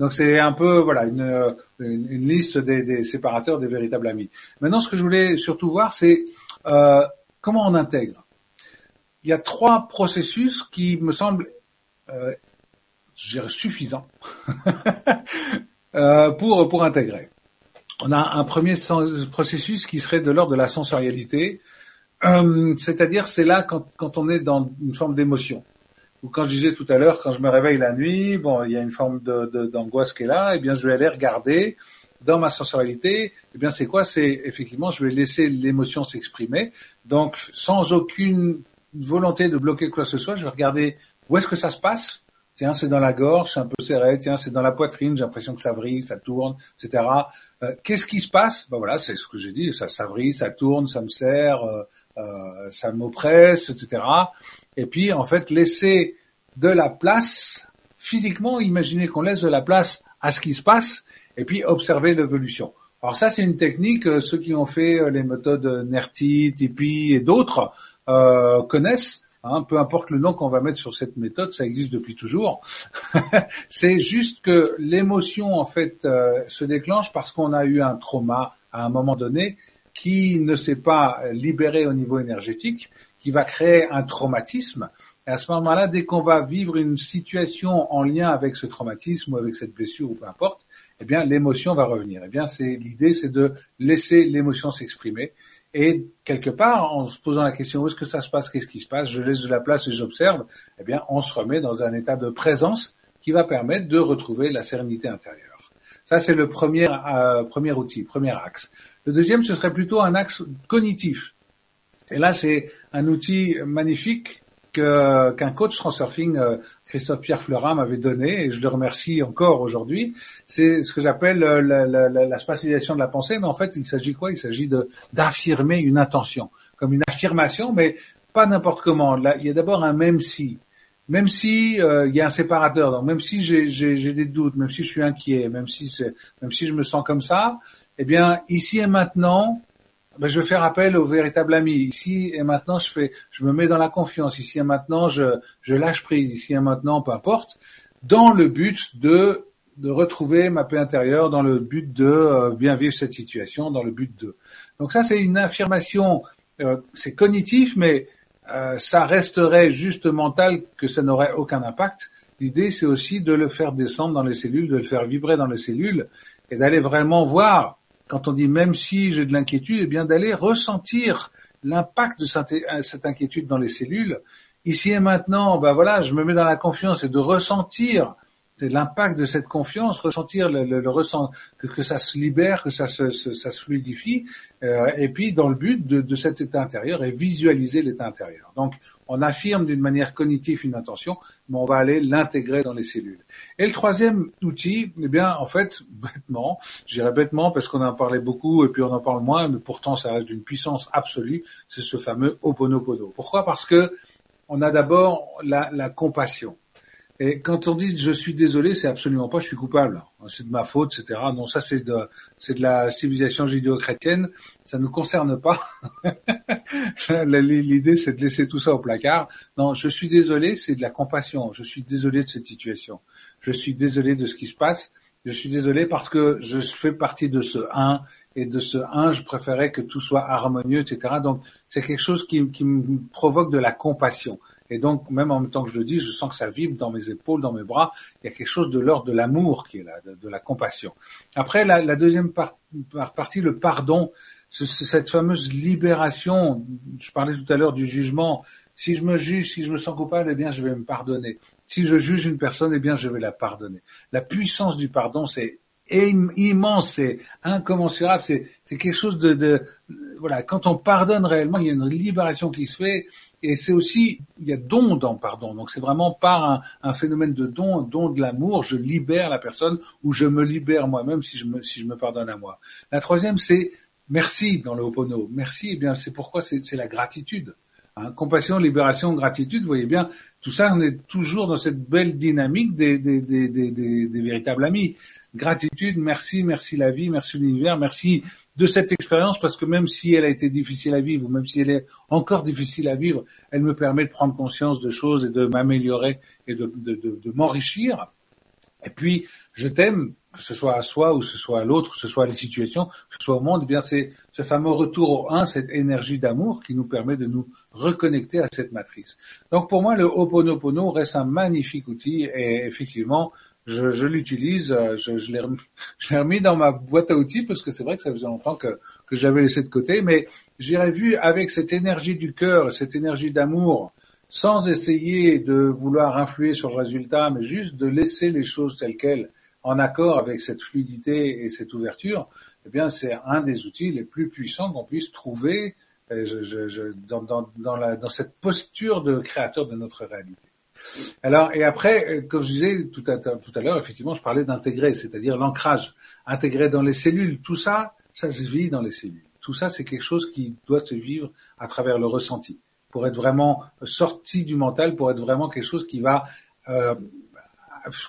Donc c'est un peu voilà une, une, liste des, des, séparateurs des véritables amis. Maintenant, ce que je voulais surtout voir, c'est euh, comment on intègre. Il y a trois processus qui me semblent euh, suffisants euh, pour pour intégrer. On a un premier processus qui serait de l'ordre de la sensorialité, euh, c'est-à-dire c'est là quand, quand on est dans une forme d'émotion ou quand je disais tout à l'heure, quand je me réveille la nuit, bon, il y a une forme d'angoisse qui est là, et eh bien je vais aller regarder dans ma sensorialité, eh bien c'est quoi? C'est effectivement, je vais laisser l'émotion s'exprimer, donc sans aucune volonté de bloquer quoi que ce soit, je vais regarder où est-ce que ça se passe. Tiens, c'est dans la gorge, c'est un peu serré. Tiens, c'est dans la poitrine, j'ai l'impression que ça vrille, ça tourne, etc. Euh, Qu'est-ce qui se passe? Ben voilà, c'est ce que j'ai dit. Ça, ça vrille, ça tourne, ça me serre, euh, euh, ça m'oppresse, etc et puis en fait laisser de la place physiquement, imaginez qu'on laisse de la place à ce qui se passe et puis observer l'évolution. Alors ça c'est une technique, euh, ceux qui ont fait euh, les méthodes NERTI, TIPI et d'autres euh, connaissent. Hein, peu importe le nom qu'on va mettre sur cette méthode, ça existe depuis toujours. c'est juste que l'émotion en fait se déclenche parce qu'on a eu un trauma à un moment donné qui ne s'est pas libéré au niveau énergétique qui va créer un traumatisme. Et à ce moment-là, dès qu'on va vivre une situation en lien avec ce traumatisme ou avec cette blessure ou peu importe, eh bien, l'émotion va revenir. Eh bien, c'est l'idée, c'est de laisser l'émotion s'exprimer. Et quelque part, en se posant la question où est-ce que ça se passe, qu'est-ce qui se passe, je laisse de la place et j'observe, eh bien, on se remet dans un état de présence qui va permettre de retrouver la sérénité intérieure. Ça, c'est le premier, euh, premier outil, premier axe. Le deuxième, ce serait plutôt un axe cognitif. Et là, c'est un outil magnifique qu'un coach transurfing, euh, Christophe Pierre Fleurin, m'avait donné, et je le remercie encore aujourd'hui. C'est ce que j'appelle euh, la, la, la, spatialisation de la pensée, mais en fait, il s'agit quoi? Il s'agit d'affirmer une intention, comme une affirmation, mais pas n'importe comment. Là, il y a d'abord un même si. Même si euh, il y a un séparateur, donc même si j'ai des doutes, même si je suis inquiet, même si même si je me sens comme ça, eh bien ici et maintenant, ben, je vais faire appel au véritable ami. Ici et maintenant, je fais, je me mets dans la confiance. Ici et maintenant, je, je lâche prise. Ici et maintenant, peu importe, dans le but de de retrouver ma paix intérieure, dans le but de euh, bien vivre cette situation, dans le but de. Donc ça, c'est une affirmation. Euh, c'est cognitif, mais euh, ça resterait juste mental que ça n'aurait aucun impact. L'idée, c'est aussi de le faire descendre dans les cellules, de le faire vibrer dans les cellules et d'aller vraiment voir quand on dit même si j'ai de l'inquiétude, eh bien d'aller ressentir l'impact de cette inquiétude dans les cellules. Ici et maintenant, ben voilà, je me mets dans la confiance et de ressentir l'impact de cette confiance, ressentir le, que, ça se libère, que ça se, fluidifie, euh, et puis dans le but de, cet état intérieur et visualiser l'état intérieur. Donc on affirme d'une manière cognitive une intention, mais on va aller l'intégrer dans les cellules. Et le troisième outil, eh bien en fait bêtement, je dirais bêtement parce qu'on en parlait beaucoup et puis on en parle moins, mais pourtant ça reste d'une puissance absolue, c'est ce fameux Oponopono. Pourquoi? Parce que on a d'abord la compassion. Et quand on dit je suis désolé, c'est absolument pas je suis coupable, c'est de ma faute, etc. Non, ça c'est de c'est de la civilisation judéo-chrétienne, ça ne concerne pas. L'idée c'est de laisser tout ça au placard. Non, je suis désolé, c'est de la compassion. Je suis désolé de cette situation. Je suis désolé de ce qui se passe. Je suis désolé parce que je fais partie de ce un et de ce un, je préférais que tout soit harmonieux, etc. Donc c'est quelque chose qui me provoque de la compassion. Et donc, même en même temps que je le dis, je sens que ça vibre dans mes épaules, dans mes bras. Il y a quelque chose de l'ordre de l'amour qui est là, de, la compassion. Après, la, deuxième partie, le pardon, cette fameuse libération. Je parlais tout à l'heure du jugement. Si je me juge, si je me sens coupable, eh bien, je vais me pardonner. Si je juge une personne, eh bien, je vais la pardonner. La puissance du pardon, c'est immense, c'est incommensurable, c'est quelque chose de, voilà. Quand on pardonne réellement, il y a une libération qui se fait, et c'est aussi il y a don dans pardon. Donc c'est vraiment par un, phénomène de don, don de l'amour, je libère la personne ou je me libère moi-même si je me si je me pardonne à moi. La troisième, c'est merci dans le Ho'opono. Merci, eh bien c'est pourquoi c'est la gratitude. Hein, compassion, libération, gratitude, vous voyez bien, tout ça, on est toujours dans cette belle dynamique des, des, des, des, des véritables amis. Gratitude, merci, merci la vie, merci l'univers, merci de cette expérience parce que même si elle a été difficile à vivre ou même si elle est encore difficile à vivre, elle me permet de prendre conscience de choses et de m'améliorer et de, de, de, de m'enrichir. Et puis, je t'aime, que ce soit à soi ou que ce soit à l'autre, que ce soit à les situations, que ce soit au monde, eh bien c'est ce fameux retour au un, cette énergie d'amour qui nous permet de nous reconnecter à cette matrice. Donc pour moi, le Ho'oponopono reste un magnifique outil et effectivement, je, je l'utilise, euh, je, je l'ai remis, dans ma boîte à outils parce que c'est vrai que ça faisait longtemps que, que j'avais laissé de côté, mais j'irais vu avec cette énergie du cœur, cette énergie d'amour, sans essayer de vouloir influer sur le résultat, mais juste de laisser les choses telles quelles, en accord avec cette fluidité et cette ouverture, eh bien c'est un des outils les plus puissants qu'on puisse trouver euh, je, je, dans, dans, la, dans cette posture de créateur de notre réalité. Alors, et après, euh, comme je disais tout à, tout à l'heure, effectivement, je parlais d'intégrer, c'est-à-dire l'ancrage, intégrer dans les cellules. Tout ça, ça se vit dans les cellules. Tout ça, c'est quelque chose qui doit se vivre à travers le ressenti, pour être vraiment sorti du mental, pour être vraiment quelque chose qui va euh,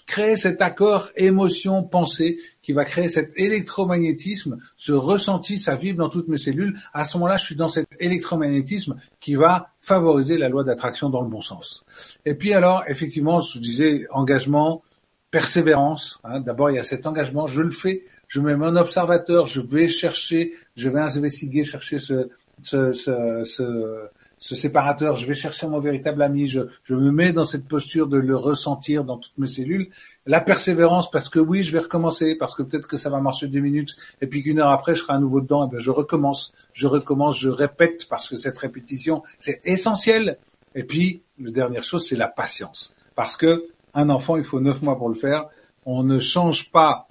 créer cet accord émotion-pensée qui va créer cet électromagnétisme, ce ressenti, ça vibre dans toutes mes cellules. À ce moment-là, je suis dans cet électromagnétisme qui va favoriser la loi d'attraction dans le bon sens. Et puis alors, effectivement, je disais engagement, persévérance. Hein. D'abord, il y a cet engagement, je le fais, je mets mon observateur, je vais chercher, je vais investiguer, chercher ce, ce, ce, ce ce séparateur, je vais chercher mon véritable ami, je, je, me mets dans cette posture de le ressentir dans toutes mes cellules. La persévérance, parce que oui, je vais recommencer, parce que peut-être que ça va marcher deux minutes, et puis qu'une heure après, je serai à nouveau dedans, et bien je recommence, je recommence, je répète, parce que cette répétition, c'est essentiel. Et puis, la dernière chose, c'est la patience. Parce que un enfant, il faut neuf mois pour le faire. On ne change pas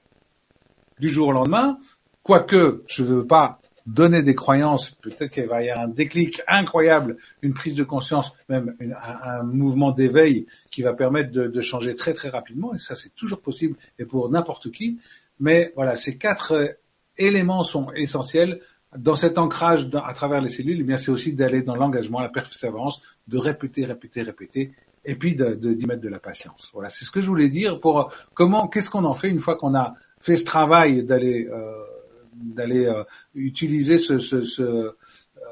du jour au lendemain, quoique je ne veux pas donner des croyances, peut-être qu'il va y avoir un déclic incroyable, une prise de conscience, même un, mouvement d'éveil qui va permettre de, changer très très rapidement, et ça c'est toujours possible, et pour n'importe qui. Mais voilà, ces quatre euh, éléments sont essentiels. Dans cet ancrage à travers les cellules, eh bien c'est aussi d'aller dans l'engagement, la persévérance, de répéter, répéter, répéter, et puis de d'y mettre de la patience. Voilà, c'est ce que je voulais dire pour comment, qu'est-ce qu'on en fait une fois qu'on a fait ce travail d'aller euh, d'aller euh, utiliser ce, ce, ce,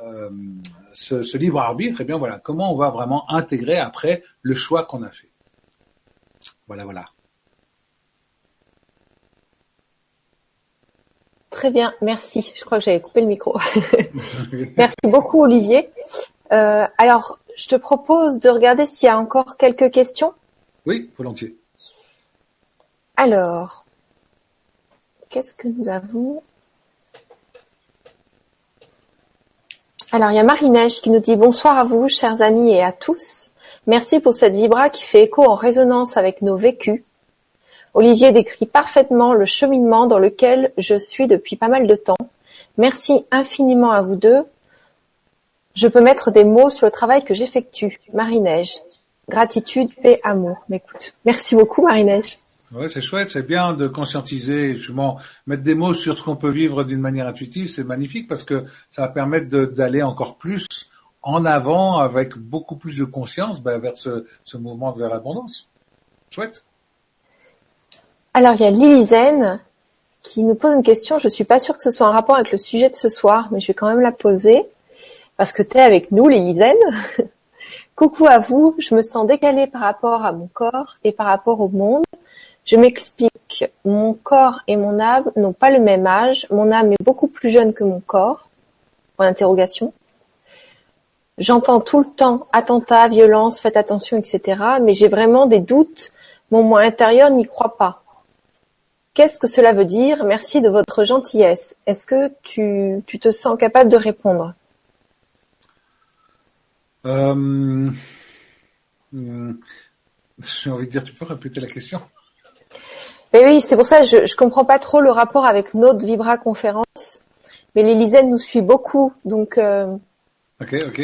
euh, ce, ce, libre arbitre, et eh bien voilà, comment on va vraiment intégrer après le choix qu'on a fait? Voilà, voilà. Très bien, merci. Je crois que j'avais coupé le micro. merci beaucoup, Olivier. Euh, alors, je te propose de regarder s'il y a encore quelques questions. Oui, volontiers. Alors, qu'est-ce que nous avons? Alors il y a Marie-Neige qui nous dit bonsoir à vous, chers amis et à tous. Merci pour cette vibra qui fait écho en résonance avec nos vécus. Olivier décrit parfaitement le cheminement dans lequel je suis depuis pas mal de temps. Merci infiniment à vous deux. Je peux mettre des mots sur le travail que j'effectue. Marie-Neige. Gratitude, paix, amour. Merci beaucoup, Marie-Neige. Ouais, c'est chouette, c'est bien de conscientiser, justement, mettre des mots sur ce qu'on peut vivre d'une manière intuitive, c'est magnifique parce que ça va permettre d'aller encore plus en avant avec beaucoup plus de conscience ben, vers ce, ce, mouvement vers l'abondance. Chouette. Alors il y a Lilizen qui nous pose une question. Je suis pas sûre que ce soit en rapport avec le sujet de ce soir, mais je vais quand même la poser parce que tu es avec nous, Lilizen. Coucou à vous, je me sens décalée par rapport à mon corps et par rapport au monde. Je m'explique. mon corps et mon âme n'ont pas le même âge. Mon âme est beaucoup plus jeune que mon corps. Point d'interrogation. J'entends tout le temps attentat, violence, faites attention, etc. Mais j'ai vraiment des doutes. Mon moi intérieur n'y croit pas. Qu'est-ce que cela veut dire? Merci de votre gentillesse. Est-ce que tu, tu, te sens capable de répondre? Euh... Hmm, j'ai envie de dire, tu peux répéter la question? Mais oui, c'est pour ça que je, je comprends pas trop le rapport avec notre Vibra conférence. Mais l'Élysée nous suit beaucoup, donc euh, Ok, ok.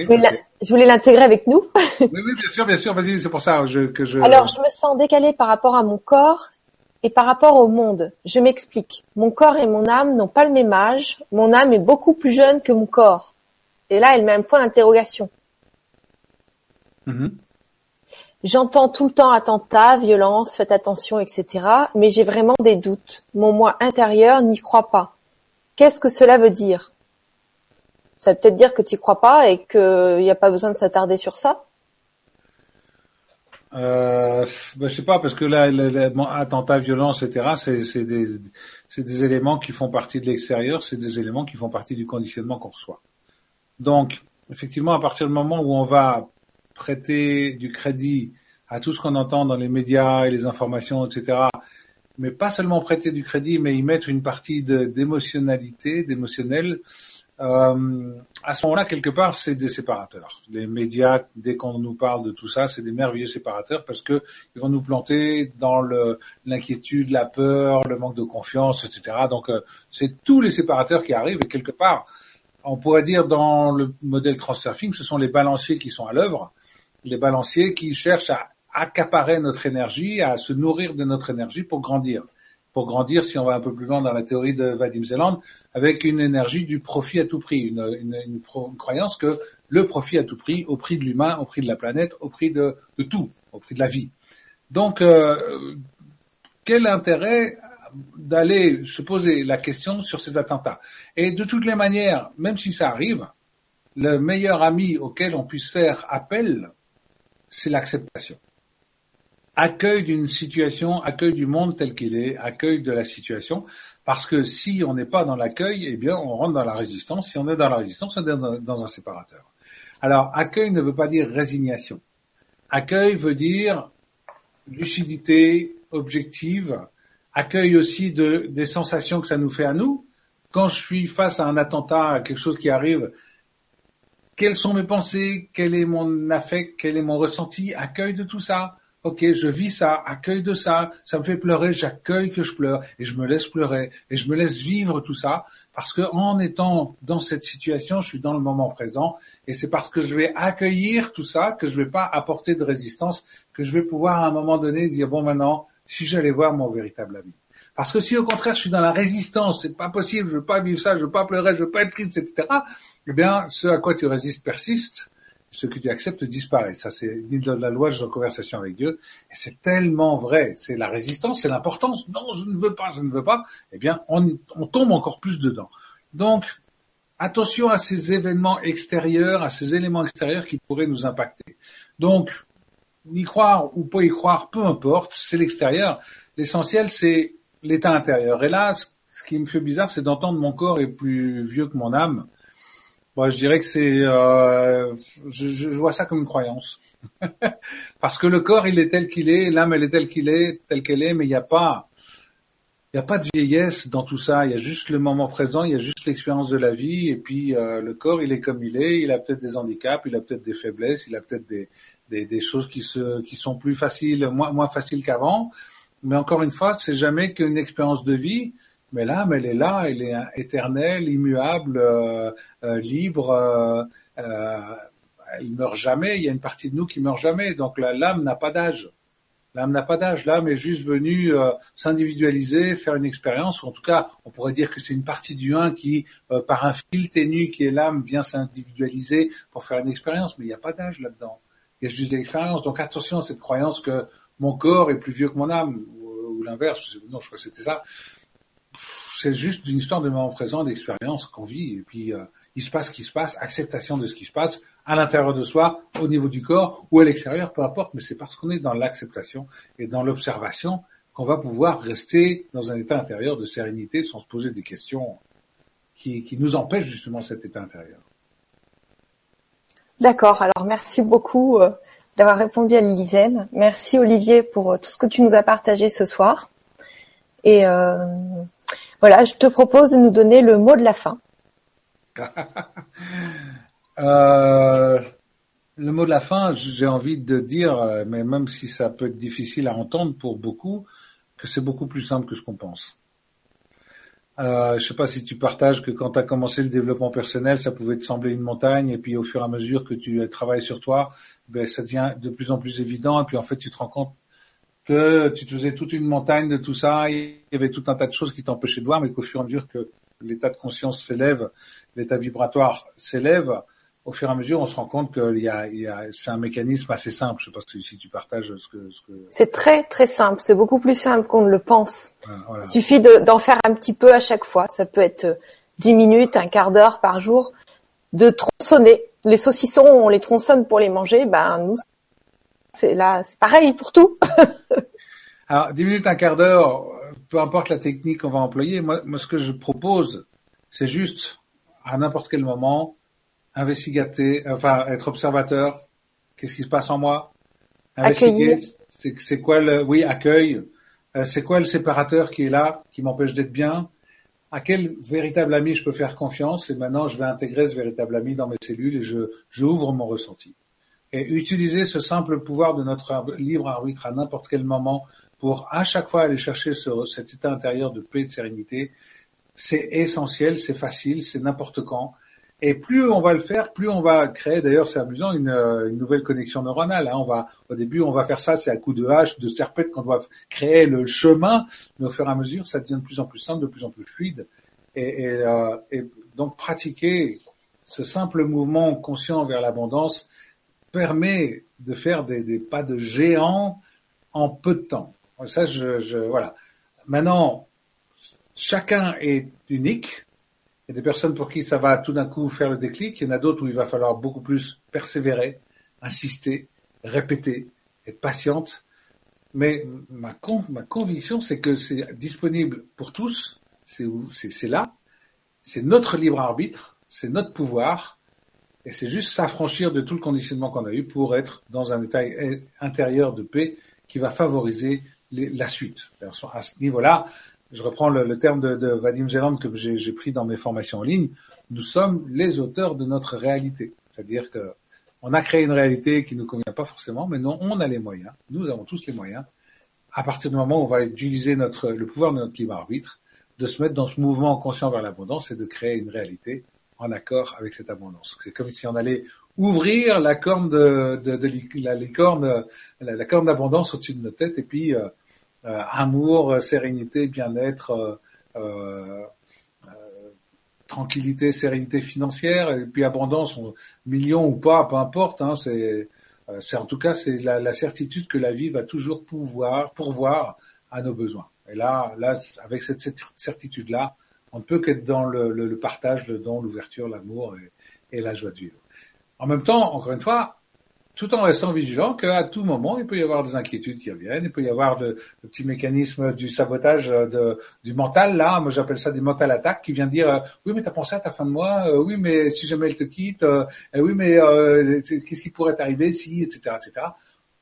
Je voulais l'intégrer avec nous. oui, oui, bien sûr, bien sûr. Vas-y, c'est pour ça que je. Alors, je me sens décalée par rapport à mon corps et par rapport au monde. Je m'explique. Mon corps et mon âme n'ont pas le même âge. Mon âme est beaucoup plus jeune que mon corps. Et là, elle met un point d'interrogation. Mm-hmm. J'entends tout le temps attentat, violence, faites attention, etc. Mais j'ai vraiment des doutes. Mon moi intérieur n'y croit pas. Qu'est-ce que cela veut dire? Ça veut peut-être dire que tu n'y crois pas et qu'il n'y a pas besoin de s'attarder sur ça? Euh, ben, je sais pas parce que là, attentat, violence, etc. C'est des, des éléments qui font partie de l'extérieur, c'est des éléments qui font partie du conditionnement qu'on reçoit. Donc, effectivement, à partir du moment où on va prêter du crédit à tout ce qu'on entend dans les médias et les informations, etc., mais pas seulement prêter du crédit, mais y mettre une partie d'émotionnalité, d'émotionnel, euh, à ce moment-là, quelque part, c'est des séparateurs. Les médias, dès qu'on nous parle de tout ça, c'est des merveilleux séparateurs parce que ils vont nous planter dans l'inquiétude, la peur, le manque de confiance, etc. Donc, euh, c'est tous les séparateurs qui arrivent et quelque part, on pourrait dire dans le modèle transsurfing, ce sont les balanciers qui sont à l'œuvre, les balanciers qui cherchent à accaparer notre énergie, à se nourrir de notre énergie pour grandir pour grandir, si on va un peu plus loin dans la théorie de Vadim Zeland, avec une énergie du profit à tout prix, une, croyance que le profit à tout prix, au prix de l'humain, au prix de la planète, au prix de, tout, au prix de la vie. Donc, euh, quel intérêt d'aller se poser la question sur ces attentats? Et de toutes les manières, même si ça arrive, le meilleur ami auquel on puisse faire appel, c'est l'acceptation accueil d'une situation, accueil du monde tel qu'il est, accueil de la situation, parce que si on n'est pas dans l'accueil, eh bien, on rentre dans la résistance. Si on est dans la résistance, on est dans, un séparateur. Alors, accueil ne veut pas dire résignation. Accueil veut dire lucidité objective, accueil aussi de, des sensations que ça nous fait à nous. Quand je suis face à un attentat, à quelque chose qui arrive, quelles sont mes pensées, quel est mon affect, quel est mon ressenti, accueil de tout ça. Ok, je vis ça, accueille de ça, ça me fait pleurer, j'accueille que je pleure et je me laisse pleurer et je me laisse vivre tout ça parce que en étant dans cette situation, je suis dans le moment présent et c'est parce que je vais accueillir tout ça que je vais pas apporter de résistance, que je vais pouvoir à un moment donné dire bon maintenant, si j'allais voir mon véritable ami. Parce que si au contraire je suis dans la résistance, c'est pas possible, je veux pas vivre ça, je veux pas pleurer, je veux pas être triste, etc. Eh bien, ce à quoi tu résistes persiste ce que tu acceptes disparaît. Ça, c'est la loi de la conversation avec Dieu. Et c'est tellement vrai. C'est la résistance, c'est l'importance. Non, je ne veux pas, je ne veux pas. Eh bien, on, on tombe encore plus dedans. Donc, attention à ces événements extérieurs, à ces éléments extérieurs qui pourraient nous impacter. Donc, y croire ou pas y croire, peu importe, c'est l'extérieur. L'essentiel, c'est l'état intérieur. Et là, ce qui me fait bizarre, c'est d'entendre mon corps est plus vieux que mon âme. Moi, je dirais que c'est, euh, je, je, vois ça comme une croyance, parce que le corps, il est tel qu'il est, l'âme, elle est telle qu'il est, telle qu'elle est, mais il n'y a pas, il n'y a pas de vieillesse dans tout ça. Il y a juste le moment présent, il y a juste l'expérience de la vie, et puis euh, le corps, il est comme il est. Il a peut-être des handicaps, il a peut-être des faiblesses, il a peut-être des, des, des, choses qui se, qui sont plus faciles, moins, moins faciles qu'avant. Mais encore une fois, c'est jamais qu'une expérience de vie. Mais l'âme, elle est là, elle est éternelle, immuable, euh, euh, libre. Euh, euh, elle meurt jamais. Il y a une partie de nous qui meurt jamais. Donc l'âme n'a pas d'âge. L'âme n'a pas d'âge. L'âme est juste venue s'individualiser, faire une expérience. Ou en tout cas, on pourrait dire que c'est une partie du un qui, par un fil ténu qui est l'âme, vient s'individualiser pour faire une expérience. Mais il n'y a pas d'âge là-dedans. Il y a juste des expériences. Donc attention à cette croyance que mon corps est plus vieux que mon âme, ou, ou l'inverse. Non, je crois que c'était ça c'est juste une histoire de moment présent, d'expérience qu'on vit. Et puis, euh, il se passe ce qui se passe, acceptation de ce qui se passe à l'intérieur de soi, au niveau du corps ou à l'extérieur, peu importe. Mais c'est parce qu'on est dans l'acceptation et dans l'observation qu'on va pouvoir rester dans un état intérieur de sérénité sans se poser des questions qui, nous empêchent justement cet état intérieur. D'accord. Alors merci beaucoup euh, d'avoir répondu à Lisaine. Merci Olivier pour euh, tout ce que tu nous as partagé ce soir. Et voilà, je te propose de nous donner le mot de la fin. euh, le mot de la fin, j'ai envie de dire, mais même si ça peut être difficile à entendre pour beaucoup, que c'est beaucoup plus simple que ce qu'on pense. Euh, je sais pas si tu partages que quand tu as commencé le développement personnel, ça pouvait te sembler une montagne, et puis au fur et à mesure que tu travailles sur toi, ben, ça devient de plus en plus évident, et puis en fait tu te rends compte que tu te faisais toute une montagne de tout ça, il y avait tout un tas de choses qui t'empêchaient de voir, mais qu'au fur et à mesure que l'état de conscience s'élève, l'état vibratoire s'élève, au fur et à mesure, on se rend compte que y a, y a, c'est un mécanisme assez simple. Je sais pas si, tu partages ce que. Ce que... C'est très très simple. C'est beaucoup plus simple qu'on ne le pense. Il suffit de, d'en faire un petit peu à chaque fois. Ça peut être dix minutes, un quart d'heure par jour, de tronçonner. Les saucissons, on les tronçonne pour les manger. Ben nous, c'est là, c'est pareil pour tout. Alors dix minutes, un quart d'heure, peu importe la technique qu'on va employer. Moi, moi, ce que je propose, c'est juste à n'importe quel moment investigater, enfin être observateur. Qu'est-ce qui se passe en moi? Investiguer. C'est quoi le, oui, accueil. Euh, c'est quoi le séparateur qui est là, qui m'empêche d'être bien? À quel véritable ami je peux faire confiance? Et maintenant, je vais intégrer ce véritable ami dans mes cellules et je, j'ouvre mon ressenti. Et utiliser ce simple pouvoir de notre libre arbitre à n'importe quel moment pour à chaque fois aller chercher ce, cet état intérieur de paix et de sérénité, c'est essentiel, c'est facile, c'est n'importe quand. Et plus on va le faire, plus on va créer. D'ailleurs, c'est amusant une, une, nouvelle connexion neuronale. Hein. On va, au début, on va faire ça, c'est à coup de hache, de serpette qu'on doit créer le chemin. Mais au fur et à mesure, ça devient de plus en plus simple, de plus en plus fluide. Et, euh, et donc, pratiquer ce simple mouvement conscient vers l'abondance permet de faire des, des, pas de géant en peu de temps. Ça, je, je voilà. Maintenant, chacun est unique il y a des personnes pour qui ça va tout d'un coup faire le déclic. Il y en a d'autres où il va falloir beaucoup plus persévérer, insister, répéter, être patiente. Mais ma, ma conviction, c'est que c'est disponible pour tous. C'est là. C'est notre libre arbitre. C'est notre pouvoir. Et c'est juste s'affranchir de tout le conditionnement qu'on a eu pour être dans un état intérieur de paix qui va favoriser la suite. À ce niveau-là, je reprends le, terme de, Vadim Zeland que j'ai pris dans mes formations en ligne, nous sommes les auteurs de notre réalité. C'est-à-dire que on a créé une réalité qui ne nous convient pas forcément, mais non, on a les moyens, nous avons tous les moyens, à partir du moment où on va utiliser le pouvoir de notre libre arbitre, de se mettre dans ce mouvement conscient vers l'abondance et de créer une réalité en accord avec cette abondance. C'est comme si on allait ouvrir la corne de, de, de la, les cornes, la, la corne d'abondance au-dessus de nos têtes et puis euh, euh, amour, euh, sérénité, bien-être, euh, tranquillité, sérénité financière, et puis abondance, millions ou pas, peu importe. Hein, c'est, en tout cas c'est la, la, certitude que la vie va toujours pouvoir pourvoir à nos besoins. Et là, là, avec cette, cette certitude-là, on ne peut qu'être dans le, le, le, partage, le don, l'ouverture, l'amour et, et, la joie de vivre. En même temps, encore une fois, tout en restant vigilant qu'à tout moment, il peut y avoir des inquiétudes qui reviennent, il peut y avoir de petits mécanismes du sabotage euh, de, du mental, là, moi j'appelle ça des mental attaques, qui vient dire, euh, oui mais t'as pensé à ta fin de mois, euh, oui mais si jamais elle te quitte, oui mais qu'est-ce qui pourrait t'arriver si, etc., etc.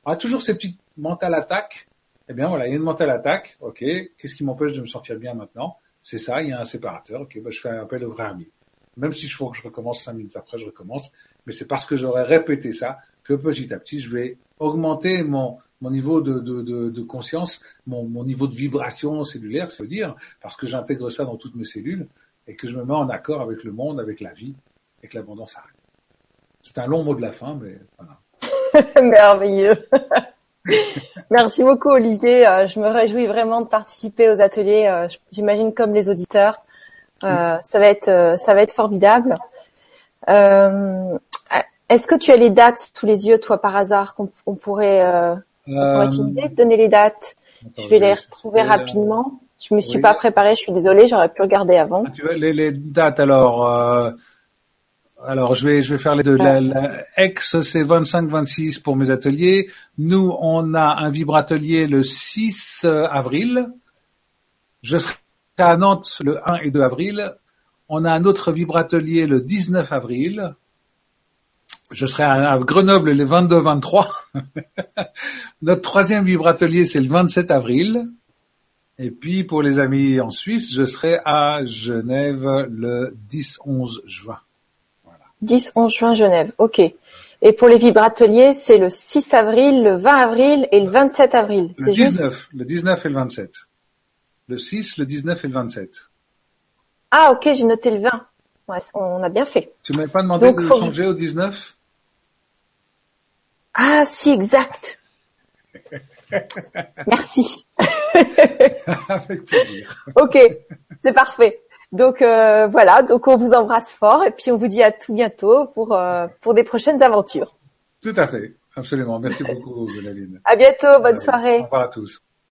On a toujours ces petites mental attaques, eh bien voilà, il y a une mental attaque, ok, qu'est-ce qui m'empêche de me sentir bien maintenant? C'est ça, il y a un séparateur, ok, bah, je fais un appel au vrai ami. Même si je faut que je recommence cinq minutes après, je recommence, mais c'est parce que j'aurais répété ça que petit à petit, je vais augmenter mon, mon niveau de, de, de, conscience, mon, mon, niveau de vibration cellulaire, ça veut dire, parce que j'intègre ça dans toutes mes cellules et que je me mets en accord avec le monde, avec la vie, et que l'abondance arrive. C'est un long mot de la fin, mais voilà. Merveilleux. Merci beaucoup Olivier. Euh, je me réjouis vraiment de participer aux ateliers. Euh, j'imagine comme les auditeurs, euh, ça va être ça va être formidable. Euh, est-ce que tu as les dates sous les yeux, toi, par hasard, qu'on pourrait, euh, ça pourrait être une idée de donner les dates? Je vais les retrouver rapidement. Je me suis pas préparée, je suis désolée, j'aurais pu regarder avant. Ah, tu veux les, les, dates alors euh, Alors, je vais, je vais faire les deux. La, la ex, c'est 25-26 pour mes ateliers. Nous, on a un vibratelier le 6 avril. Je serai à Nantes le 1 et 2 avril. On a un autre vibratelier le 19 avril. Je serai à Grenoble les 22-23. Notre troisième vibratelier, c'est le 27 avril. Et puis, pour les amis en Suisse, je serai à Genève le 10-11 juin. 10-11 juin Genève, ok. Et pour les vibrateliers, c'est le 6 avril, le 20 avril et le 27 avril. Le 19, le 19 et le 27. Le 6, le 19 et le 27. Ah ok, j'ai noté le 20. Ouais, on a bien fait. Tu m'avais pas demandé de changer au 19 Ah si, exact. Merci. Avec plaisir. ok, c'est parfait. Donc euh, voilà, donc on vous embrasse fort et puis on vous dit à tout bientôt pour euh, pour des prochaines aventures. Tout à fait, absolument. Merci beaucoup, Bélaline. À bientôt, bonne soirée. Au revoir à tous.